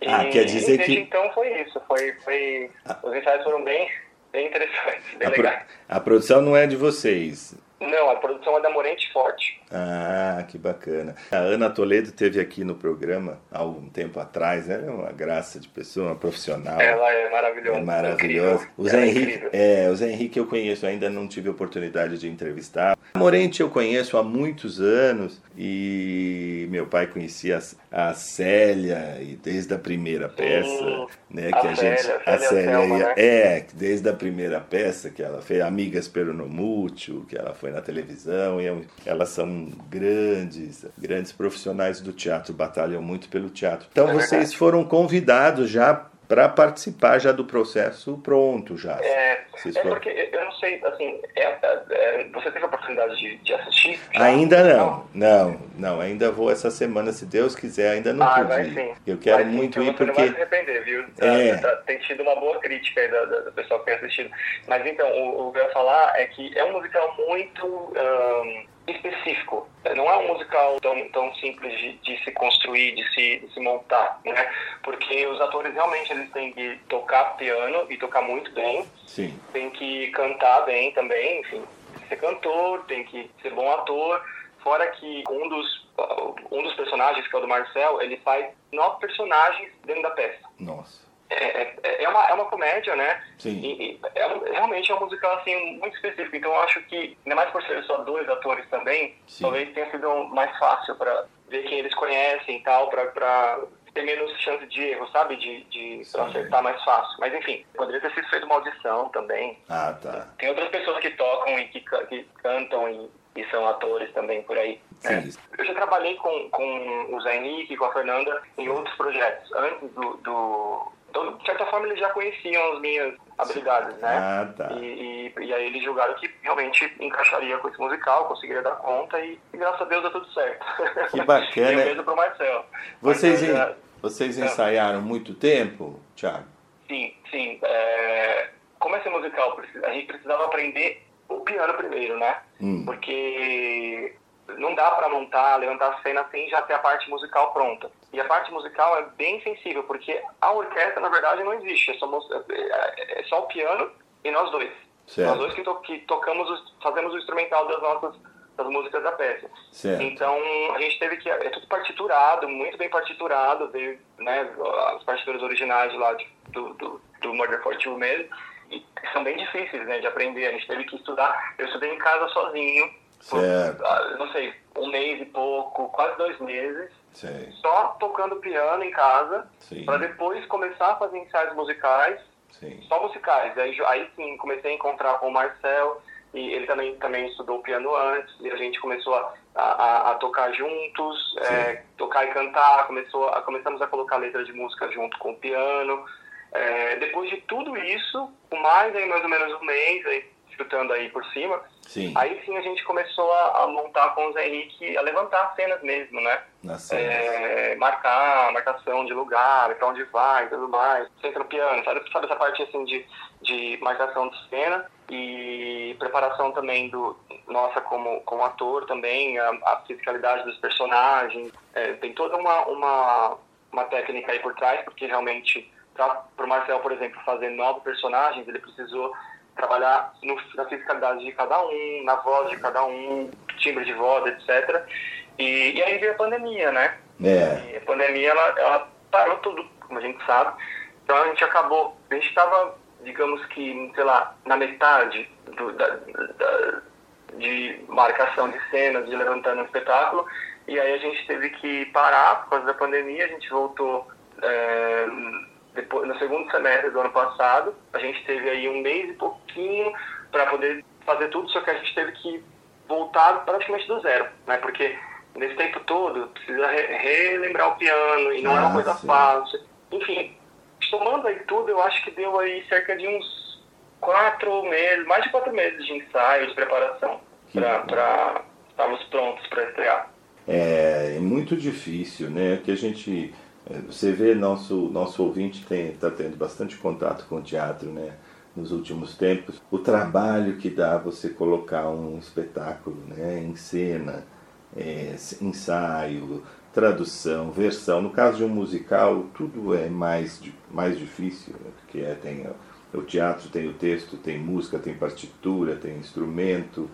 Speaker 8: e
Speaker 2: Ah, quer dizer
Speaker 8: e desde
Speaker 2: que-
Speaker 8: então foi isso, foi, foi, os ensaios foram bem, bem interessantes, bem
Speaker 2: A, pro-
Speaker 8: legais.
Speaker 2: a produção não é de vocês.
Speaker 8: Não, a produção é da Morente Forte.
Speaker 2: Ah, que bacana. A Ana Toledo teve aqui no programa há algum tempo atrás. Ela é uma graça de pessoa, uma profissional.
Speaker 8: Ela é maravilhosa.
Speaker 2: É maravilhosa. O Zé,
Speaker 8: é
Speaker 2: Henrique, é, o Zé Henrique eu conheço, ainda não tive oportunidade de entrevistar. A Morente eu conheço há muitos anos e meu pai conhecia a, a Célia e desde a primeira peça, né,
Speaker 8: a
Speaker 2: que a gente
Speaker 8: Célia,
Speaker 2: a
Speaker 8: Célia
Speaker 2: Célia ia-
Speaker 8: né?
Speaker 2: é, desde a primeira peça que ela fez, Amigas pelo no Mútuo, que ela foi na televisão, e é elas são grandes, grandes profissionais do teatro, batalham muito pelo teatro. Então
Speaker 8: É
Speaker 2: vocês
Speaker 8: verdade.
Speaker 2: foram convidados já para participar já do processo pronto já.
Speaker 8: É, é porque eu não sei, assim, é, é, você teve a oportunidade de, de assistir? já?
Speaker 2: Ainda não, não, não, ainda vou essa semana, se Deus quiser, ainda não
Speaker 8: ah,
Speaker 2: pude
Speaker 8: vai
Speaker 2: ir.
Speaker 8: sim.
Speaker 2: Eu quero
Speaker 8: Vai
Speaker 2: muito ir
Speaker 8: você não vai
Speaker 2: porque
Speaker 8: se arrepender, viu?
Speaker 2: É.
Speaker 8: Tá- tá- tem tido uma boa crítica aí da- da- do pessoal que tem assistido. Mas então, o, o que eu ia falar é que é um musical muito ahn, específico. Não é um musical tão, tão simples de, de se construir, de se, de se montar, né? Porque os atores realmente eles têm que tocar piano e tocar muito bem,
Speaker 2: sim,
Speaker 8: tem que cantar bem também, enfim, ser cantor, tem que ser bom ator. Fora que um dos, um dos personagens, que é o do Marcel, ele faz nove personagens dentro da peça.
Speaker 2: nossa,
Speaker 8: É, é, é uma, é uma comédia, né?
Speaker 2: sim,
Speaker 8: E, é realmente é um musical assim, muito específico. Então eu acho que, ainda mais por ser só dois atores também,
Speaker 2: Sim.
Speaker 8: talvez tenha sido mais fácil para ver quem eles conhecem e tal, para ter menos chance de erro, sabe? De, de
Speaker 2: Sim.
Speaker 8: acertar mais fácil. Mas enfim, poderia ter sido feito uma audição também.
Speaker 2: ah tá,
Speaker 8: Tem outras pessoas que tocam e que, que cantam e, e são atores também por aí. né? Eu já trabalhei com, com o Zé Henrique, com a Fernanda, em outros projetos. Antes do, do, então, de certa forma, eles já conheciam as minhas habilidades, né?
Speaker 2: ah tá,
Speaker 8: E, e, e aí eles julgaram que realmente encaixaria com esse musical, conseguiria dar conta e, e graças a Deus deu tudo certo.
Speaker 2: Que bacana.
Speaker 8: e o mesmo pro Marcel.
Speaker 2: Vocês,
Speaker 8: Marcel
Speaker 2: en-
Speaker 8: já-
Speaker 2: vocês
Speaker 8: Não.
Speaker 2: ensaiaram muito tempo, Thiago?
Speaker 8: Sim, sim. É... Como esse musical, a gente precisava aprender o piano primeiro, né?
Speaker 2: Hum.
Speaker 8: Porque não dá para montar, levantar a cena sem já ter a parte musical pronta. E a parte musical é bem sensível, porque a orquestra, na verdade, não existe. É só, mus- é- é só o piano e nós dois.
Speaker 2: Certo.
Speaker 8: Nós dois que, to- que tocamos, os- fazemos o instrumental das nossas das músicas da peça.
Speaker 2: Certo.
Speaker 8: Então a gente teve que é tudo partiturado, muito bem partiturado, veio, né, as partituras originais lá do, do, do Murder for Two mesmo, e são bem difíceis, né, de aprender. A gente teve que estudar. Eu estudei em casa sozinho, por,
Speaker 2: Certo.
Speaker 8: ah, não sei, um mês e pouco, quase dois meses,
Speaker 2: Sei,
Speaker 8: só tocando piano em casa, para depois começar a fazer ensaios musicais
Speaker 2: sim,
Speaker 8: só musicais. Aí, aí sim, comecei a encontrar com o Marcel, e ele também, também estudou piano antes, e a gente começou a, a, a tocar juntos, é, tocar e cantar, começou a, começamos a colocar letra de música junto com o piano. É, depois de tudo isso, com mais aí mais ou menos um mês, aí, chutando aí por cima,
Speaker 2: sim,
Speaker 8: aí sim a gente começou a, a montar com o Zé Henrique, a levantar cenas mesmo, né? é, marcar, marcação de lugar, pra onde vai e tudo mais. Senta no piano, sabe, sabe essa parte assim de, de marcação de cena. e preparação também do nossa como, como ator também, a, a fisicalidade dos personagens, é, tem toda uma, uma, uma técnica aí por trás, porque realmente para o Marcel, por exemplo, fazer novos personagens, ele precisou trabalhar no, na fisicalidade de cada um, na voz de cada um, timbre de voz, etc. E, e aí veio a pandemia, né?
Speaker 2: É.
Speaker 8: E a pandemia, ela, ela parou tudo, como a gente sabe. Então a gente acabou, a gente estava, digamos que, sei lá, na metade do, da, da, de marcação de cenas, de levantando o espetáculo, e aí a gente teve que parar por causa da pandemia, a gente voltou é, depois, no segundo semestre do ano passado, a gente teve aí um mês e pouquinho para poder fazer tudo, só que a gente teve que voltar praticamente do zero, né? Porque nesse tempo todo precisa re relembrar o piano e não ah, é uma coisa sim. fácil. Enfim, somando aí tudo, eu acho que deu aí cerca de uns quatro meses, mais de quatro meses de ensaio, de preparação para estarmos prontos para estrear.
Speaker 2: É, é muito difícil, né? Que a gente você vê, nosso, nosso ouvinte está tendo bastante contato com o teatro né, nos últimos tempos. O trabalho que dá você colocar um espetáculo né, em cena, é, ensaio, tradução, versão. No caso de um musical, tudo é mais, mais difícil, né, porque é, tem, o teatro tem o texto, tem música, tem partitura, tem instrumento.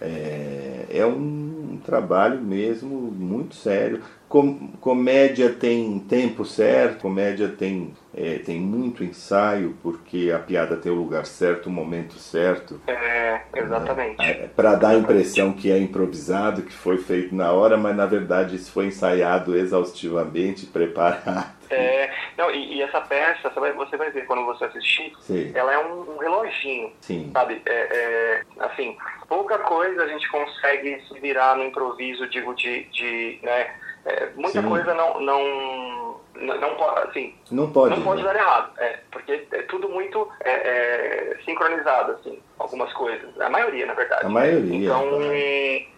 Speaker 2: É, é um trabalho mesmo muito sério. Com, comédia tem tempo certo, comédia tem, é, tem muito ensaio, porque a piada tem o lugar certo, o momento certo.
Speaker 8: É, exatamente. É,
Speaker 2: é Para dar a impressão que é improvisado, que foi feito na hora, mas na verdade isso foi ensaiado exaustivamente, preparado.
Speaker 8: É, não, e, e, essa peça, você vai, você vai ver quando você assistir, Sim. ela é um, um reloginho,
Speaker 2: Sim.
Speaker 8: sabe? É, é, assim, pouca coisa a gente consegue se virar no improviso, digo, de, de né? É, muita Sim. coisa não, não, não, pode, assim,
Speaker 2: não pode,
Speaker 8: não pode dar errado, é, porque é tudo muito é, é, sincronizado, assim, algumas coisas, a maioria, na verdade.
Speaker 2: A maioria.
Speaker 8: Então,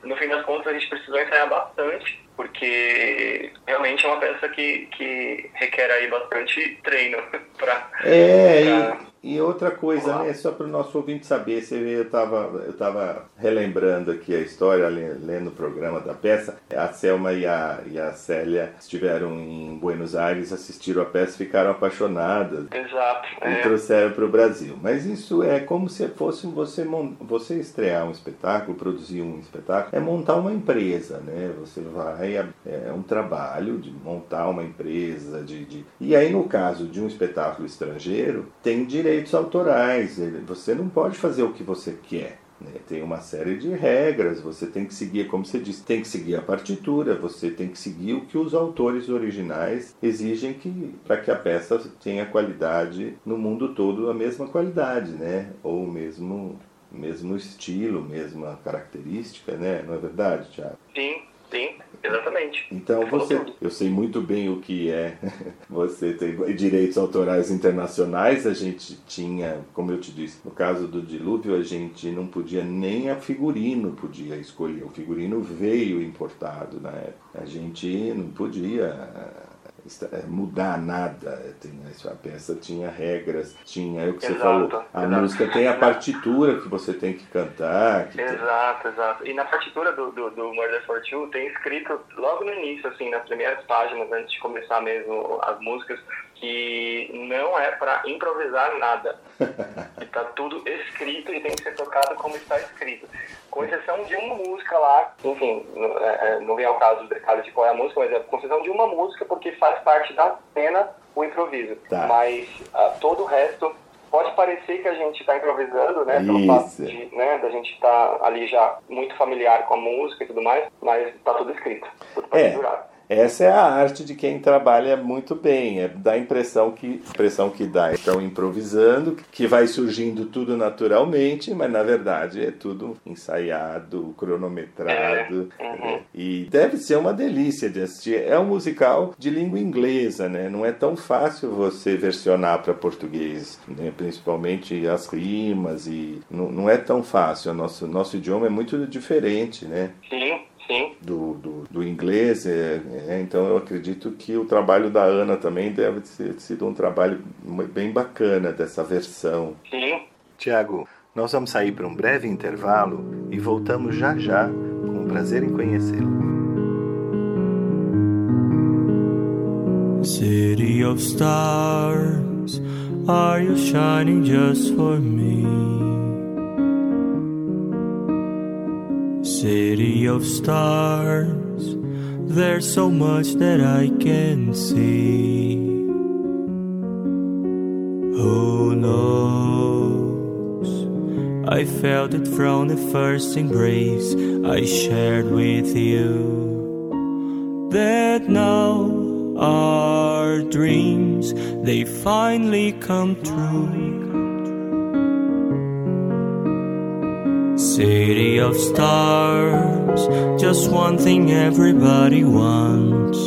Speaker 8: no fim das contas, a gente precisou ensaiar bastante, porque realmente é uma peça que, que requer aí bastante treino para...
Speaker 2: É, pra... E outra coisa, né, só para o nosso ouvinte saber, você vê, eu estava eu tava relembrando aqui a história, lendo o programa da peça, a Selma e a, e a Célia estiveram em Buenos Aires, assistiram a peça ficaram apaixonadas.
Speaker 8: Exato.
Speaker 2: E é. trouxeram para o Brasil. Mas isso é como se fosse você, você estrear um espetáculo, produzir um espetáculo, é montar uma empresa, né? Você vai, é, é um trabalho de montar uma empresa, de, de... E aí no caso de um espetáculo estrangeiro, tem direito direitos autorais. Você não pode fazer o que você quer. Né? Tem uma série de regras, você tem que seguir, como você disse, tem que seguir a partitura, você tem que seguir o que os autores originais exigem que para que a peça tenha qualidade no mundo todo, a mesma qualidade, né? Ou o mesmo, mesmo estilo, mesma característica, né? Não é verdade, Tiago?
Speaker 8: Sim, Sim, exatamente.
Speaker 2: Então você, eu sei muito bem o que é. Você tem direitos autorais internacionais. A gente tinha, como eu te disse, no caso do dilúvio, a gente não podia nem a figurino podia escolher. O figurino veio importado na época. A gente não podia mudar nada. A peça tinha regras, tinha é o que
Speaker 8: exato,
Speaker 2: você falou. A
Speaker 8: exato.
Speaker 2: música tem a partitura que você tem que cantar. Que
Speaker 8: exato, tem... exato. E na partitura do, do, do Murder for Two tem escrito logo no início, assim, nas primeiras páginas, antes de começar mesmo as músicas, que não é para improvisar nada. Está tudo escrito e tem que ser tocado como está escrito. Com exceção de uma música lá, enfim, é, é, não vem ao caso do detalhe de qual é a música, mas é com exceção de uma música porque faz parte da cena o improviso.
Speaker 2: Tá.
Speaker 8: Mas uh, todo o resto pode parecer que a gente está improvisando, né? Pelo fato de, né, da gente estar tá ali já muito familiar com a música e tudo mais, mas está tudo escrito, tudo
Speaker 2: é. Essa é a arte de quem trabalha muito bem, é dá a impressão que impressão que dá, estão improvisando, que vai surgindo tudo naturalmente, mas na verdade é tudo ensaiado, cronometrado,
Speaker 8: é. uhum.
Speaker 2: e deve ser uma delícia de assistir. É um musical de língua inglesa, né? Não é tão fácil você versionar para português, né? principalmente as rimas e não, não é tão fácil. O nosso nosso idioma é muito diferente, né?
Speaker 8: Sim. Sim.
Speaker 2: Do, do, do inglês. É, é, então eu acredito que o trabalho da Ana também deve ter sido um trabalho bem bacana dessa versão.
Speaker 8: Sim.
Speaker 2: Tiago, Nós vamos sair para um breve intervalo e voltamos já já com o prazer em conhecê-lo.
Speaker 10: City of stars, are you shining just for me? City of stars, there's so much that I can see. Who knows? I felt it from the first embrace I shared with you. That now our dreams they finally come true. City of stars, just one thing everybody wants.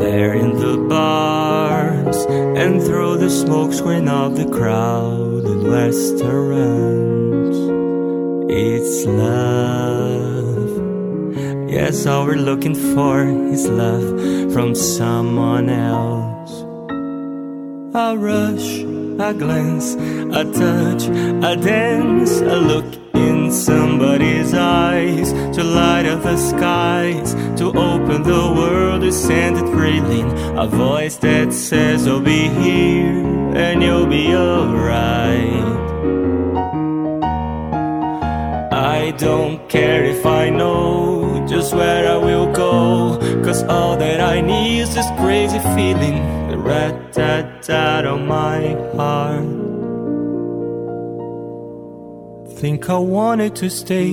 Speaker 10: There in the bars and through the smokescreen of the crowded restaurants, it's love. Yes, all we're looking for is love from someone else. A rush, a glance, a touch, a dance, a look in somebody's eyes to light up the skies, to open the world to send it reeling. A voice that says, I'll be here and you'll be alright. I don't care if I know just where I will go. Cause all that I need is this crazy feeling, rat tat tat on my heart. Think I wanted to stay.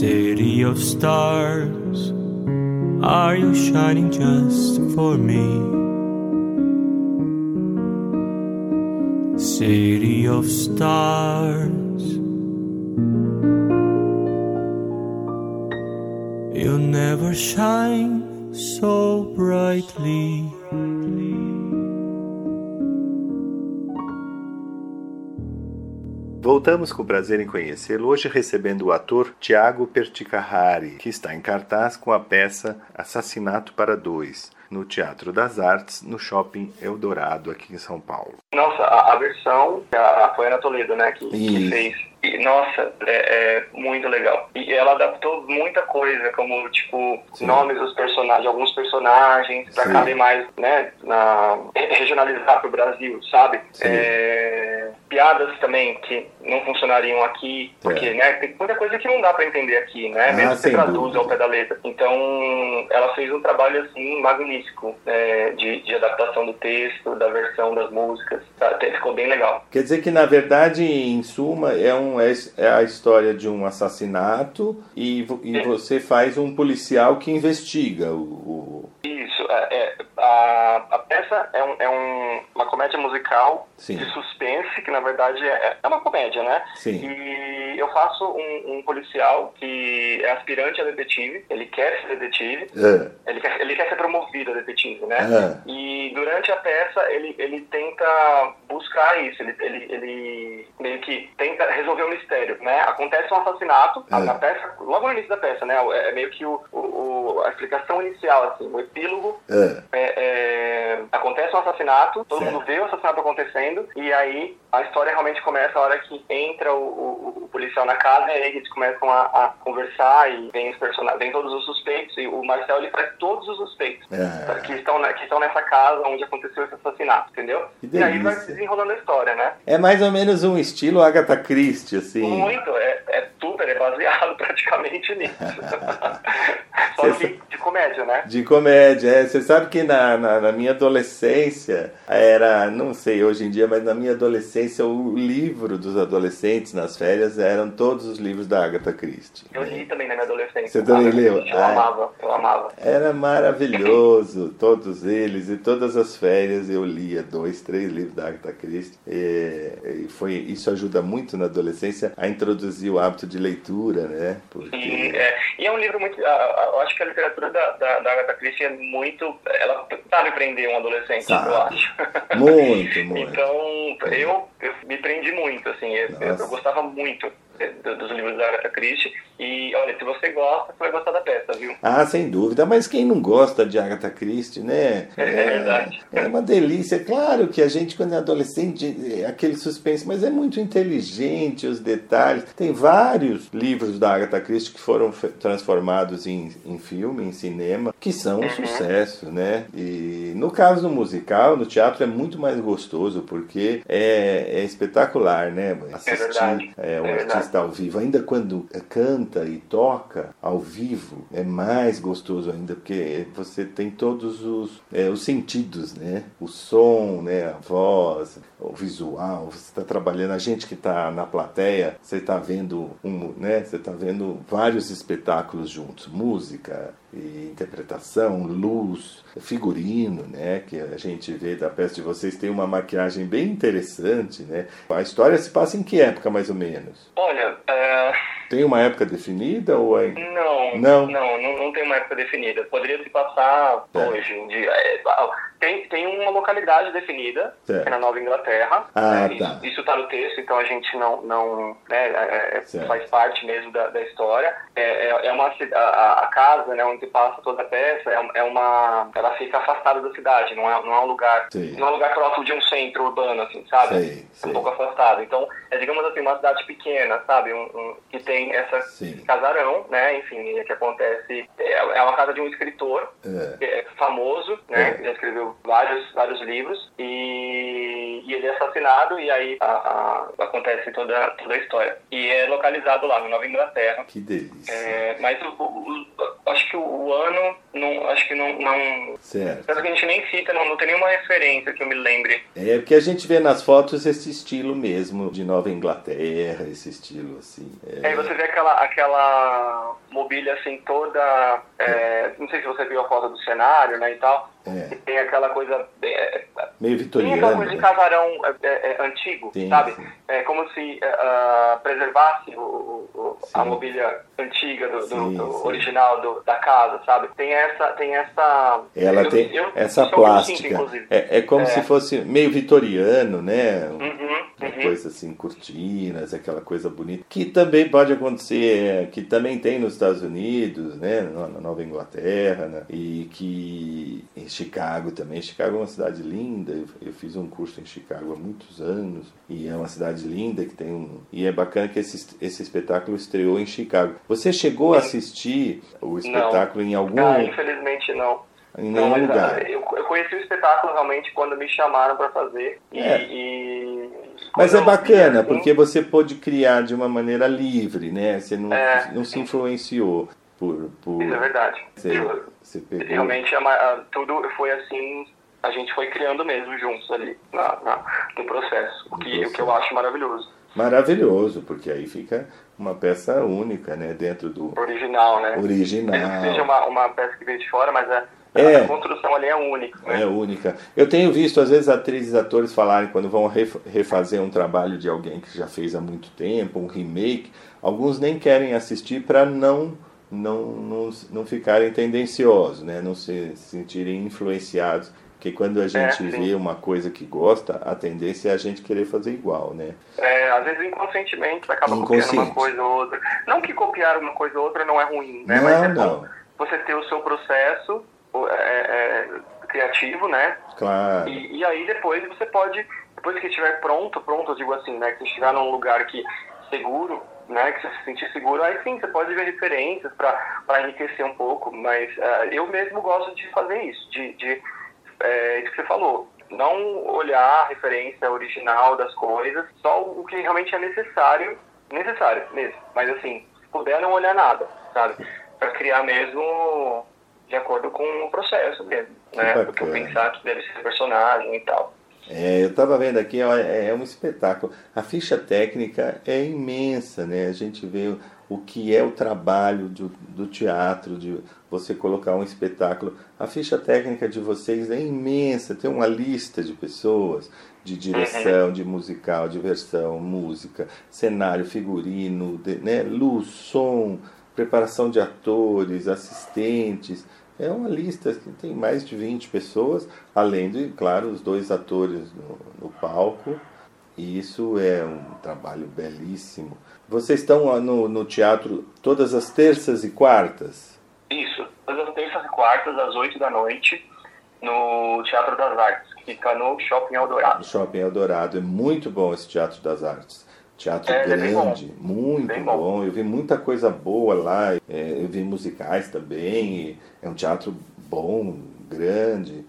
Speaker 10: City of stars, are you shining just for me? city of stars. You'll never shine so brightly.
Speaker 2: Voltamos com prazer em conhecê-lo, hoje recebendo o ator Tiago Perticahari, que está em cartaz com a peça Assassinato para Dois, no Teatro das Artes, no Shopping Eldorado, aqui em São Paulo.
Speaker 8: Nossa, a, a versão, a, foi a Ana Toledo, né, que, que fez. E, nossa, é, é, muito legal. E ela adaptou muita coisa, como, tipo, Sim. nomes dos personagens, alguns personagens, pra caber mais, né, na, regionalizar pro Brasil, sabe? É, piadas também que não funcionariam aqui, porque, é. né, tem muita coisa que não dá pra entender aqui, né, ah, mesmo que você traduza ao pé da letra. Então, ela fez um trabalho, assim, magnífico é, de, de adaptação do texto, da versão das músicas, tá? ficou bem legal.
Speaker 2: Quer dizer que, na verdade, em suma, é um é, é a história de um assassinato e, e você faz um policial que investiga o. o...
Speaker 8: Isso, é, é, a, a peça é, um, é um, uma comédia musical Sim. de suspense, que na verdade é, é uma comédia, né?
Speaker 2: Sim.
Speaker 8: E eu faço um, um, policial que é aspirante a detetive, ele quer ser detetive,
Speaker 2: é.
Speaker 8: ele, quer, ele quer ser promovido a detetive, né? É. E durante a peça ele, ele tenta buscar isso, ele, ele, ele meio que tenta resolver um mistério, né? Acontece um assassinato é. na peça, logo no início da peça, né? É meio que o, o a explicação inicial, assim, epílogo.
Speaker 2: É.
Speaker 8: É, é, acontece um assassinato, todo certo. mundo vê o assassinato acontecendo, e aí a história realmente começa a hora que entra o, o, o policial na casa, e aí eles começam a, a conversar, e vem os personagens, vem todos os suspeitos, e o Marcel ele faz todos os suspeitos
Speaker 2: é.
Speaker 8: que, estão, que estão nessa casa onde aconteceu esse assassinato, entendeu? E aí vai desenrolando a história, né?
Speaker 2: É mais ou menos um estilo Agatha Christie, assim.
Speaker 8: Muito, é, é super, é baseado praticamente nisso. Só que comédia, né?
Speaker 2: De comédia, é. Você sabe que na, na, na, minha adolescência era, não sei hoje em dia, mas na minha adolescência o livro dos adolescentes nas férias eram todos os livros da Agatha Christie.
Speaker 8: Eu li também na minha adolescência.
Speaker 2: Você também leu?
Speaker 8: Eu ah, amava, eu amava.
Speaker 2: Era maravilhoso, todos eles, e todas as férias eu lia dois, três livros da Agatha Christie. E, e foi, isso ajuda muito na adolescência a introduzir o hábito de leitura, né?
Speaker 8: Porque... E, é, e é um livro muito. Eu acho que a literatura da, da, da Agatha Christie é muito. Ela sabe prender um adolescente, sabe. eu acho.
Speaker 2: Muito, muito.
Speaker 8: então, eu eu me prendi muito, assim, eu, eu, gostava muito dos livros da Agatha Christie. E olha, se você gosta, você vai gostar da peça, viu?
Speaker 2: Ah, sem dúvida. Mas quem não gosta de Agatha Christie, né?
Speaker 8: É, é verdade.
Speaker 2: É uma delícia. Claro que a gente, quando é adolescente, é aquele suspense, mas é muito inteligente os detalhes. Tem vários livros da Agatha Christie que foram transformados em, em filme, em cinema, que são um uhum. sucesso, né? E no caso do musical, no teatro é muito mais gostoso, porque é, é espetacular, né?
Speaker 8: Assistir
Speaker 2: é, é um artista ao vivo. Ainda quando canta canta e toca ao vivo é mais gostoso ainda, porque você tem todos os, é, os sentidos, né? O som, né? A voz, o visual, você está trabalhando, a gente que está na plateia, você está vendo um, né? Você está vendo vários espetáculos juntos, música, interpretação, luz, figurino, né, que a gente vê da peça de vocês tem uma maquiagem bem interessante, né? A história se passa em que época mais ou menos?
Speaker 8: Olha, é...
Speaker 2: tem uma época definida ou é...
Speaker 8: não, não, não, não, não tem uma época definida. Poderia se passar é. hoje um dia. É, tem, tem uma localidade definida, que é na Nova Inglaterra.
Speaker 2: Ah,
Speaker 8: né?
Speaker 2: tá.
Speaker 8: Isso está no texto, então a gente não, não né, é, é faz parte mesmo da, da história. É, é, é uma a, a, casa, né, onde passa toda a peça, é, é, uma, ela fica afastada da cidade, não é, não é um lugar, Sim. não é um lugar próximo de um centro urbano, assim, sabe?
Speaker 2: Sim, sim.
Speaker 8: Um pouco afastado. Então, é digamos assim uma cidade pequena, sabe, um, um que tem essa casarão, né, enfim, que acontece é, é uma casa de um escritor é. famoso, né, que escreveu vários, vários livros e, e ele é assassinado e aí a, a, acontece toda, toda a história. E é localizado lá, na Nova Inglaterra.
Speaker 2: Que delícia.
Speaker 8: É, mas o, o, acho que o, ano, não, acho que não... não
Speaker 2: certo.
Speaker 8: que a gente nem cita, não, não tem nenhuma referência que eu me lembre.
Speaker 2: É, porque a gente vê nas fotos esse estilo mesmo de Nova Inglaterra, esse estilo assim.
Speaker 8: É, é você vê aquela, aquela mobília assim toda... É, não sei se você viu a foto do cenário, né, e tal
Speaker 2: é.
Speaker 8: Tem aquela coisa. É,
Speaker 2: Meio vitoriana.
Speaker 8: Tem aquela coisa de casarão é, é, é antigo, sim, sabe? Sim. É como se uh, preservasse o, o, a mobília antiga do, sim, do original do, da casa, sabe? Tem essa. Tem essa
Speaker 2: Ela eu, tem eu, essa plástica. é, é como se fosse meio vitoriano, né?
Speaker 8: Uhum,
Speaker 2: Uma uhum. coisa assim, cortinas, aquela coisa bonita. Que também pode acontecer, que também tem nos Estados Unidos, né? Na Nova Inglaterra, né? E que Chicago também. Chicago é uma cidade linda. Eu, eu, fiz um curso em Chicago há muitos anos e é uma cidade linda que tem um e é bacana que esse, esse espetáculo estreou em Chicago. Você chegou a assistir o espetáculo
Speaker 8: não.
Speaker 2: em algum?
Speaker 8: Ah, infelizmente não.
Speaker 2: Em nenhum não, lugar.
Speaker 8: Eu, eu, conheci o espetáculo realmente quando me chamaram para fazer e,
Speaker 2: é.
Speaker 8: e...
Speaker 2: Mas é bacana, assim, porque você pôde criar de uma maneira livre, né? Você não, é, não se influenciou por, por...
Speaker 8: Isso é verdade.
Speaker 2: Você, você pegou...
Speaker 8: Realmente, a, a, tudo foi assim, a gente foi criando mesmo juntos ali na, na no processo, o que, o que eu acho maravilhoso.
Speaker 2: Maravilhoso, porque aí fica uma peça única, né, dentro do...
Speaker 8: Original, né?
Speaker 2: Original.
Speaker 8: Mesmo que seja uma, uma peça que veio de fora, mas é... É, a construção ali é única. Né?
Speaker 2: É única. Eu tenho visto, às vezes, atrizes e atores falarem quando vão refazer um trabalho de alguém que já fez há muito tempo, um remake, alguns nem querem assistir para não não, não, não ficarem tendenciosos, né? não se sentirem influenciados. Porque quando a gente é, vê uma coisa que gosta, a tendência é a gente querer fazer igual, né?
Speaker 8: É, às vezes inconscientemente você acaba copiando uma coisa ou outra. Não que copiar uma coisa ou outra não é ruim, né?
Speaker 2: Não,
Speaker 8: Mas é
Speaker 2: não.
Speaker 8: você ter o seu processo é, é, criativo, né?
Speaker 2: Claro.
Speaker 8: E, e, aí depois você pode, depois que estiver pronto, pronto, eu digo assim, né? Que estiver num lugar que seguro, né, que você se sentir seguro, aí sim, você pode ver referências para enriquecer um pouco, mas uh, eu mesmo gosto de fazer isso, de, de é, isso que você falou, não olhar a referência original das coisas, só o que realmente é necessário, necessário mesmo, mas assim, se puder não olhar nada, sabe, para criar mesmo de acordo com o processo mesmo, né, porque eu pensar que deve ser personagem e tal.
Speaker 2: É, eu estava vendo aqui, é, é um espetáculo. A ficha técnica é imensa, né? A gente vê o que é o trabalho do, do teatro, de você colocar um espetáculo. A ficha técnica de vocês é imensa, tem uma lista de pessoas, de direção, de musical, diversão, música, cenário, figurino, de, né? luz, som, preparação de atores, assistentes. É uma lista que tem mais de 20 pessoas, além de, claro, os dois atores no, no palco E isso é um trabalho belíssimo. Vocês estão no, no teatro todas as terças e quartas?
Speaker 8: Isso, todas as terças e quartas, às 8 da noite, no Teatro das Artes, que fica no Shopping Eldorado.
Speaker 2: Shopping Eldorado. É muito bom esse Teatro das Artes. Teatro é, grande, é muito bom. bom. Eu vi muita coisa boa lá. É, eu vi musicais também. É um teatro bom, grande.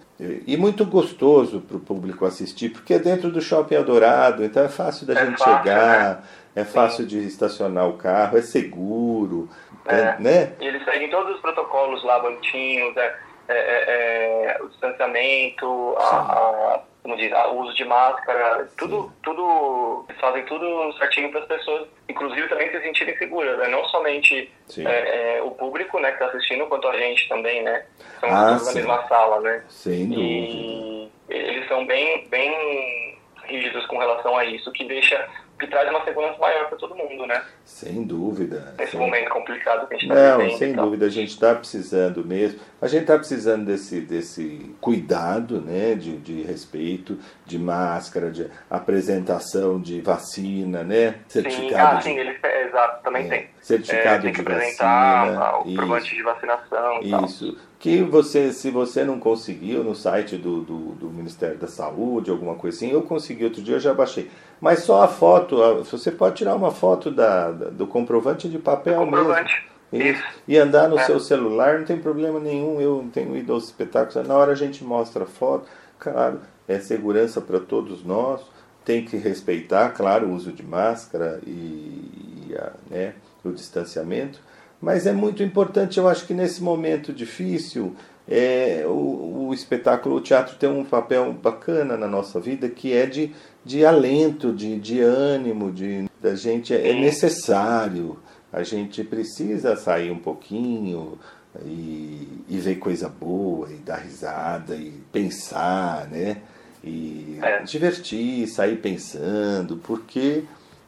Speaker 2: E muito gostoso para o público assistir, porque é dentro do Shopping Eldorado, então é fácil da é gente fácil, chegar, né? é fácil Sim. de estacionar o carro, é seguro, é. né?
Speaker 8: E eles seguem todos os protocolos lá, bonitinhos, é, é, é, é o distanciamento, a, a, como diz, o uso de máscara, tudo, tudo, eles fazem tudo certinho para as pessoas, inclusive também se sentirem seguras, né? Não somente é, o público, né, que está assistindo, quanto a gente também, né? São ah, todos na mesma sala, né?
Speaker 2: Sem dúvida.
Speaker 8: E eles são bem, bem rígidos com relação a isso, que deixa que traz uma segurança maior para todo mundo, né?
Speaker 2: Sem dúvida.
Speaker 8: Nesse
Speaker 2: sem...
Speaker 8: momento complicado que a gente
Speaker 2: está
Speaker 8: vivendo.
Speaker 2: Não, sem dúvida, a gente está precisando mesmo. A gente está precisando desse, desse cuidado, né? De, de respeito, de máscara, de apresentação de vacina, né?
Speaker 8: Certificado sim, ah, de... sim, eles, é, exato, também é, tem.
Speaker 2: Certificado
Speaker 8: é, tem
Speaker 2: de vacina.
Speaker 8: O comprovante de vacinação.
Speaker 2: Isso. Que você, se você não conseguiu no site do, do, do Ministério da Saúde, alguma coisa assim, eu consegui outro dia, eu já baixei mas só a foto, você pode tirar uma foto da, do comprovante de papel
Speaker 8: comprovante.
Speaker 2: mesmo. Isso. E andar no é. seu celular, não tem problema nenhum. Eu tenho ido aos espetáculos, na hora a gente mostra a foto. Claro, é segurança para todos nós. Tem que respeitar, claro, o uso de máscara e, e a, né, o distanciamento. Mas é muito importante, eu acho que nesse momento difícil, é, o, o, espetáculo, o teatro tem um papel bacana na nossa vida que é de, de alento, de, de ânimo, de da gente é necessário. A gente precisa sair um pouquinho e, e ver coisa boa e dar risada e pensar, né? E é. divertir, sair pensando, porque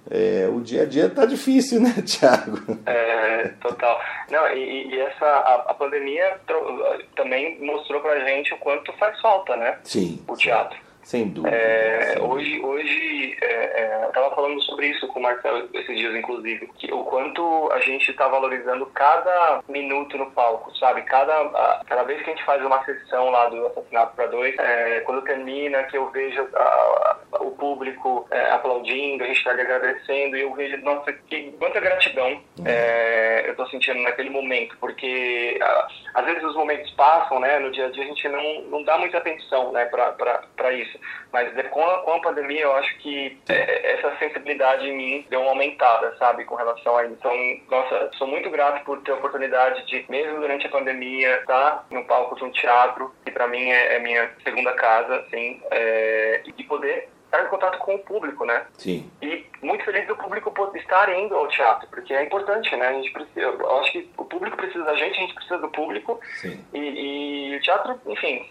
Speaker 2: é, o dia a dia tá difícil, né, Tiago?
Speaker 8: É, total. Não, e, e essa a, a pandemia também mostrou pra gente o quanto faz falta, né?
Speaker 2: Sim.
Speaker 8: O teatro.
Speaker 2: Sem dúvida.
Speaker 8: É,
Speaker 2: sem
Speaker 8: hoje, hoje é, é, eu estava falando sobre isso com o Marcelo esses dias, inclusive, que o quanto a gente está valorizando cada minuto no palco, sabe? Cada, a, cada vez que a gente faz uma sessão lá do Assassinato para Dois, é, quando termina, que eu vejo a, a, o público é, aplaudindo, a gente está agradecendo, e eu vejo, nossa, que, quanta gratidão uhum. é, eu estou sentindo naquele momento, porque às vezes os momentos passam, né? No dia a dia a gente não, não dá muita atenção, né, para isso. Mas com a, com a pandemia, eu acho que é, essa sensibilidade em mim deu uma aumentada, sabe, com relação a isso. Então, nossa, sou muito grato por ter a oportunidade de, mesmo durante a pandemia, estar no palco de um teatro, que para mim é, é, minha segunda casa, assim, é, e poder estar em contato com o público, né?
Speaker 2: Sim.
Speaker 8: E muito feliz do público estar indo ao teatro, porque é importante, né? A gente precisa, eu acho que o público precisa da gente, a gente precisa do público.
Speaker 2: Sim.
Speaker 8: E, e o teatro, enfim,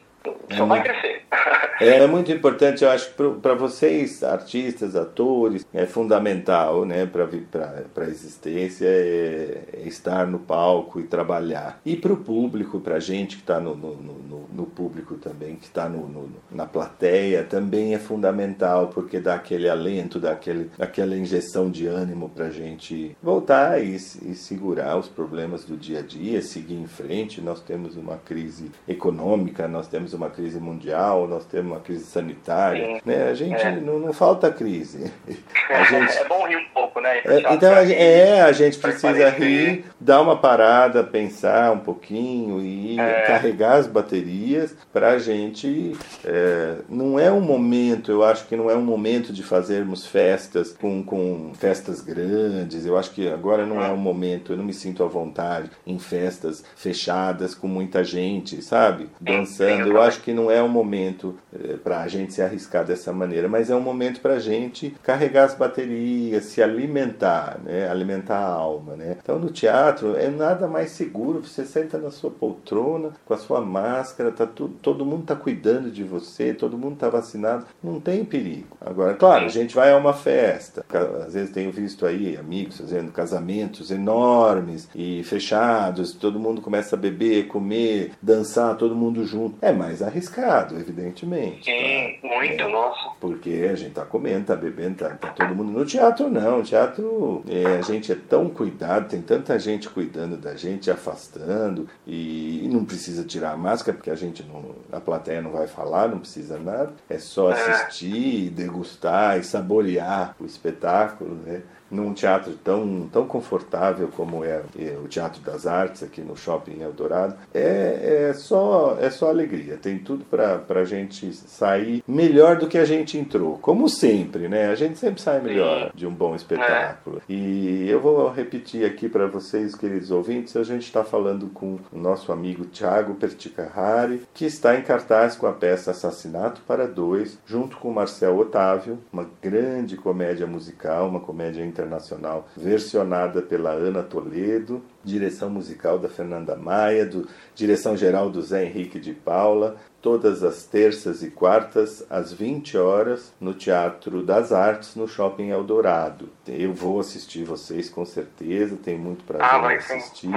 Speaker 8: só é vai crescer.
Speaker 2: É, é muito importante, eu acho, para vocês, artistas, atores, é fundamental né, para a existência é, é, estar no palco e trabalhar. E para o público, para a gente que está no, no, no, no, público também, que está no, na plateia, também é fundamental, porque dá aquele alento, dá aquele, aquela injeção de ânimo para a gente voltar e, e segurar os problemas do dia a dia, seguir em frente. Nós temos uma crise econômica, nós temos uma crise mundial, nós temos uma crise sanitária, né? A gente é. não, não, falta crise.
Speaker 8: A gente... É bom rir um pouco, né?
Speaker 2: É, então a, é, a gente precisa rir, dar uma parada, pensar um pouquinho e é. carregar as baterias para a gente. É, não é um momento, eu acho que não é um momento de fazermos festas com, com festas grandes. Eu acho que agora não é um momento, eu não me sinto à vontade em festas fechadas com muita gente, sabe? Dançando. Eu acho que não é um momento é, para a gente se arriscar dessa maneira, mas é um momento para a gente carregar as baterias, se alimentar, né? alimentar a alma. Né? Então no teatro é nada mais seguro, você senta na sua poltrona com a sua máscara, tá tudo, todo mundo está cuidando de você, todo mundo está vacinado, não tem perigo. Agora, claro, a gente vai a uma festa, às vezes tenho visto aí amigos fazendo casamentos enormes e fechados, todo mundo começa a beber, comer, dançar, todo mundo junto. É mais arriscado arriscado, evidentemente.
Speaker 8: Sim,
Speaker 2: tá?
Speaker 8: muito,
Speaker 2: é,
Speaker 8: nossa.
Speaker 2: Porque a gente tá comendo, tá bebendo, tá, tá todo mundo. No teatro não, o teatro é, a gente é tão cuidado, tem tanta gente cuidando da gente, afastando, e, e não precisa tirar a máscara, porque a gente não. A plateia não vai falar, não precisa nada. É só assistir, degustar e saborear o espetáculo, né? Num teatro tão, tão confortável como é, é o Teatro das Artes aqui no Shopping Eldorado, é, é, só, é só alegria. Tem tudo para a gente sair melhor do que a gente entrou. Como sempre, né? A gente sempre sai melhor de um bom espetáculo. E eu vou repetir aqui para vocês, queridos ouvintes, a gente está falando com o nosso amigo Tiago Perticahari, que está em cartaz com a peça Assassinato para Dois, junto com Marcel Otávio, uma grande comédia musical, uma comédia internacional versionada pela Ana Toledo, direção musical da Fernanda Maia, do, direção geral do Zé Henrique de Paula, todas as terças e quartas às 20 horas no Teatro das Artes no Shopping Eldorado. Eu vou assistir vocês com certeza, tenho muito prazer
Speaker 8: Ah,
Speaker 2: em assistir.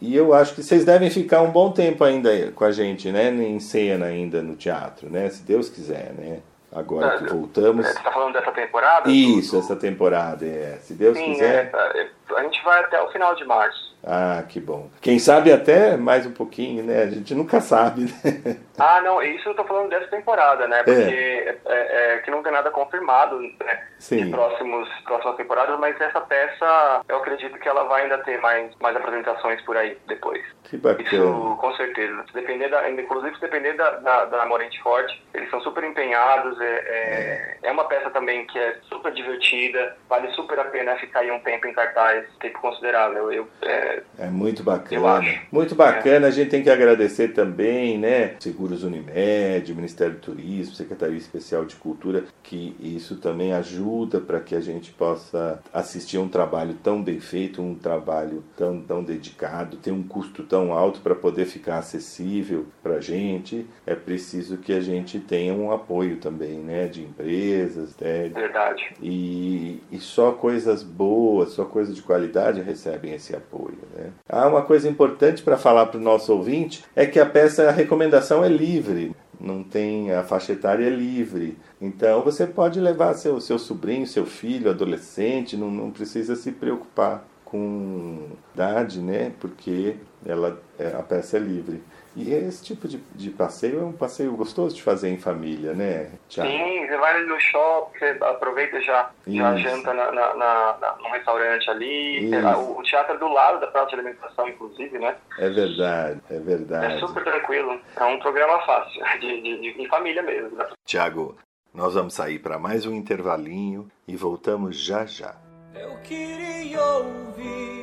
Speaker 2: E eu acho que vocês devem ficar um bom tempo ainda com a gente, né, em cena ainda no teatro, né, se Deus quiser, né? Agora que voltamos.
Speaker 8: Você tá falando dessa temporada?
Speaker 2: Isso, essa temporada, é. Se Deus
Speaker 8: Sim,
Speaker 2: quiser.
Speaker 8: é, a gente vai até o final de março.
Speaker 2: Ah, que bom. Quem sabe até mais um pouquinho, né? A gente nunca sabe, né?
Speaker 8: Ah, não, isso eu tô falando dessa temporada, né? Porque é, é, que não tem nada confirmado né,
Speaker 2: Sim.
Speaker 8: de próximos, próximas temporadas, mas essa peça, eu acredito que ela vai ainda ter mais, mais apresentações por aí depois.
Speaker 2: Que bacana.
Speaker 8: Isso, com certeza. Depender da, inclusive, se depender da, da, da Morente Forte, eles são super empenhados. É, é, é uma peça também que é super divertida, vale super a pena ficar aí um tempo em cartaz, tempo considerável. Eu, é,
Speaker 2: É muito bacana. Muito bacana. A gente tem que agradecer também, né? Seguros Unimed, Ministério do Turismo, Secretaria Especial de Cultura, que isso também ajuda para que a gente possa assistir a um trabalho tão bem feito, um trabalho tão, tão dedicado, tem um custo tão alto para poder ficar acessível para a gente. É preciso que a gente tenha um apoio também, né? De empresas, né?
Speaker 8: verdade.
Speaker 2: E, e só coisas boas, só coisas de qualidade recebem esse apoio. Né? Ah, uma coisa importante para falar para o nosso ouvinte é que a peça, a recomendação é livre, não tem a faixa etária é livre. Então você pode levar seu, seu sobrinho, seu filho, adolescente, não, não precisa se preocupar com idade, né? Porque ela, é, a peça é livre. E esse tipo de, de passeio é um passeio gostoso de fazer em família, né, Thiago?
Speaker 8: Sim, você vai ali no shopping, você aproveita e já, já janta na, na, na, na- num restaurante ali. O, o teatro é do lado da praça de alimentação, inclusive, né?
Speaker 2: É verdade, é verdade.
Speaker 8: É super tranquilo. É um programa fácil, de, de, de, de família mesmo. né?
Speaker 2: Tiago, nós vamos sair para mais um intervalinho e voltamos já já.
Speaker 11: Eu queria ouvir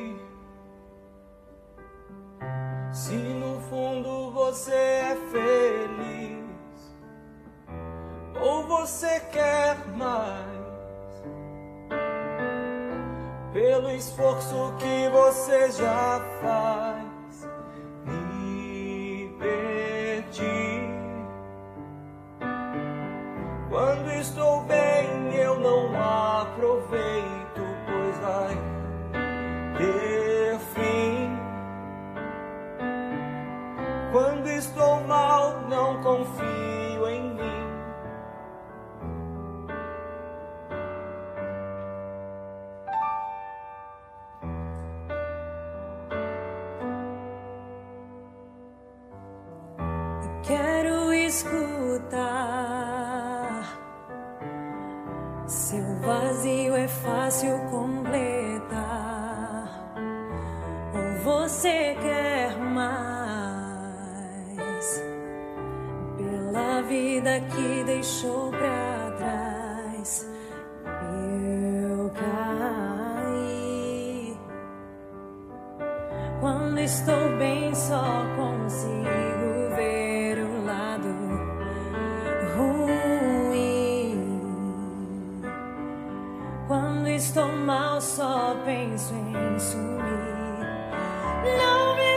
Speaker 11: se no fundo você é feliz ou você quer mais pelo esforço que você já faz.
Speaker 5: Fácil completar. Ou você quer mais? Pela vida que deixou pra trás. Eu caí. Quando estou bem, só consigo mal, só penso em sumir. Não me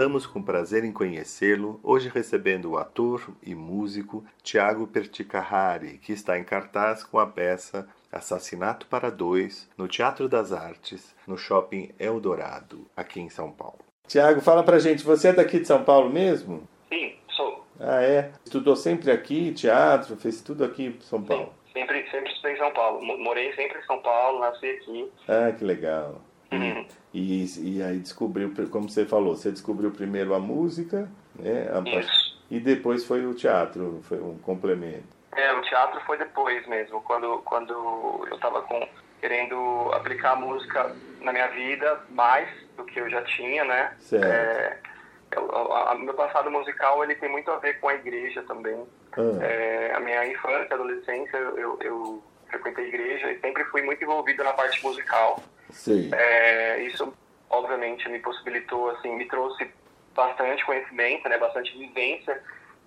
Speaker 2: Voltamos com prazer em conhecê-lo, hoje recebendo o ator e músico Tiago Perticahari, que está em cartaz com a peça Assassinato para Dois, no Teatro das Artes, no Shopping Eldorado, aqui em São Paulo. Tiago, fala pra gente, você é daqui de São Paulo mesmo?
Speaker 8: Sim, sou.
Speaker 2: Ah, é? Estudou sempre aqui, teatro, fez tudo aqui em São Paulo?
Speaker 8: Sempre, sempre estudei em São Paulo. Mo- Morei sempre em São Paulo, nasci aqui.
Speaker 2: Ah, que legal.
Speaker 8: Uhum.
Speaker 2: E, e aí descobriu, como você falou, você descobriu primeiro a música, né? a
Speaker 8: Isso.
Speaker 2: E depois foi o teatro, foi um complemento.
Speaker 8: É, o teatro foi depois mesmo, quando, quando eu estava com, querendo aplicar a música na minha vida mais do que eu já tinha, né?
Speaker 2: Certo.
Speaker 8: É, eu- a- a- meu passado musical ele tem muito a ver com a igreja também.
Speaker 2: Ah.
Speaker 8: É, a minha infância, adolescência, eu, eu frequentei igreja e sempre fui muito envolvido na parte musical.
Speaker 2: Sei.
Speaker 8: É, isso, obviamente, me possibilitou, assim, me trouxe bastante conhecimento, né, bastante vivência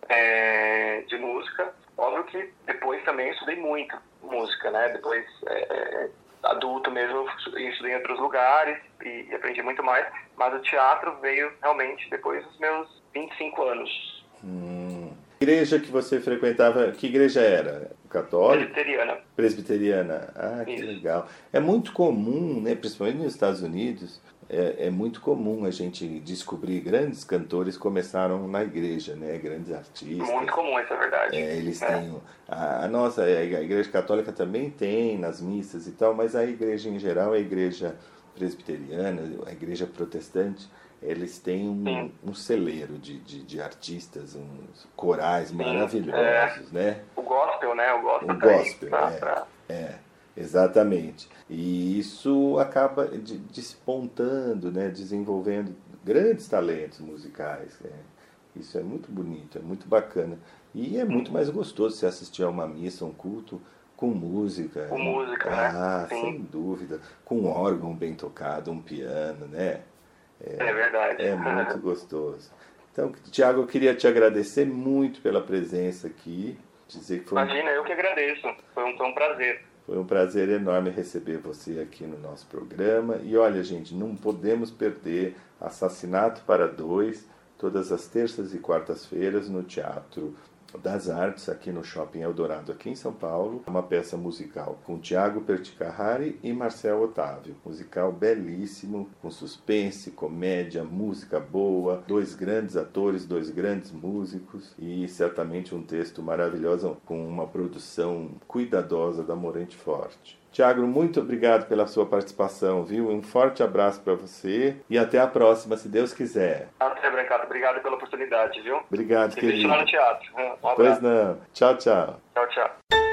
Speaker 8: é, de música. Óbvio que depois também estudei muito música, né? Depois, é, é, adulto mesmo, estudei em outros lugares e, e aprendi muito mais. Mas o teatro veio realmente depois dos meus 25 anos.
Speaker 2: Hum. Igreja que você frequentava, que igreja era? Católica?
Speaker 8: Presbiteriana.
Speaker 2: Presbiteriana. Ah, que legal. É muito comum, né, principalmente nos Estados Unidos, é, é muito comum a gente descobrir grandes cantores começaram na igreja, né? Grandes artistas.
Speaker 8: Muito comum, isso é verdade.
Speaker 2: É, eles
Speaker 8: É.
Speaker 2: têm. A, a nossa, a igreja católica também tem nas missas e tal, mas a igreja em geral, a igreja presbiteriana, a igreja protestante, eles têm um, um celeiro de, de, de artistas, uns corais maravilhosos, né?
Speaker 8: O gospel, né? O gospel
Speaker 2: O
Speaker 8: tá
Speaker 2: gospel,
Speaker 8: pra-
Speaker 2: é. É, exatamente. E isso acaba de- despontando, né, desenvolvendo grandes talentos musicais. né? Isso é muito bonito, é muito bacana. E é muito mais gostoso se assistir a uma missa, um culto com música.
Speaker 8: Com música, né?
Speaker 2: Ah,
Speaker 8: Sim.
Speaker 2: sem dúvida. Com um órgão bem tocado, um piano, né?
Speaker 8: É verdade.
Speaker 2: É muito gostoso. Então, Tiago, eu queria te agradecer muito pela presença aqui. Dizer que foi um
Speaker 8: Imagina, eu que agradeço. Foi um, foi um prazer.
Speaker 2: foi um prazer enorme receber você aqui no nosso programa. E olha, gente, não podemos perder Assassinato para Dois, todas as terças e quartas-feiras no Teatro das Artes, aqui no Shopping Eldorado, aqui em São Paulo. Uma peça musical com Tiago Perticahari e Marcel Otávio. Musical belíssimo, com suspense, comédia, música boa, dois grandes atores, dois grandes músicos e certamente um texto maravilhoso com uma produção cuidadosa da Morente Forte. Tiago, muito obrigado pela sua participação, viu? Um forte abraço para você e até a próxima, se Deus quiser.
Speaker 8: Até, Brancato. Obrigado pela oportunidade, viu?
Speaker 2: Obrigado,
Speaker 8: E
Speaker 2: querido.
Speaker 8: no teatro. Um abraço.
Speaker 2: Pois não. Tchau, tchau.
Speaker 8: Tchau, tchau.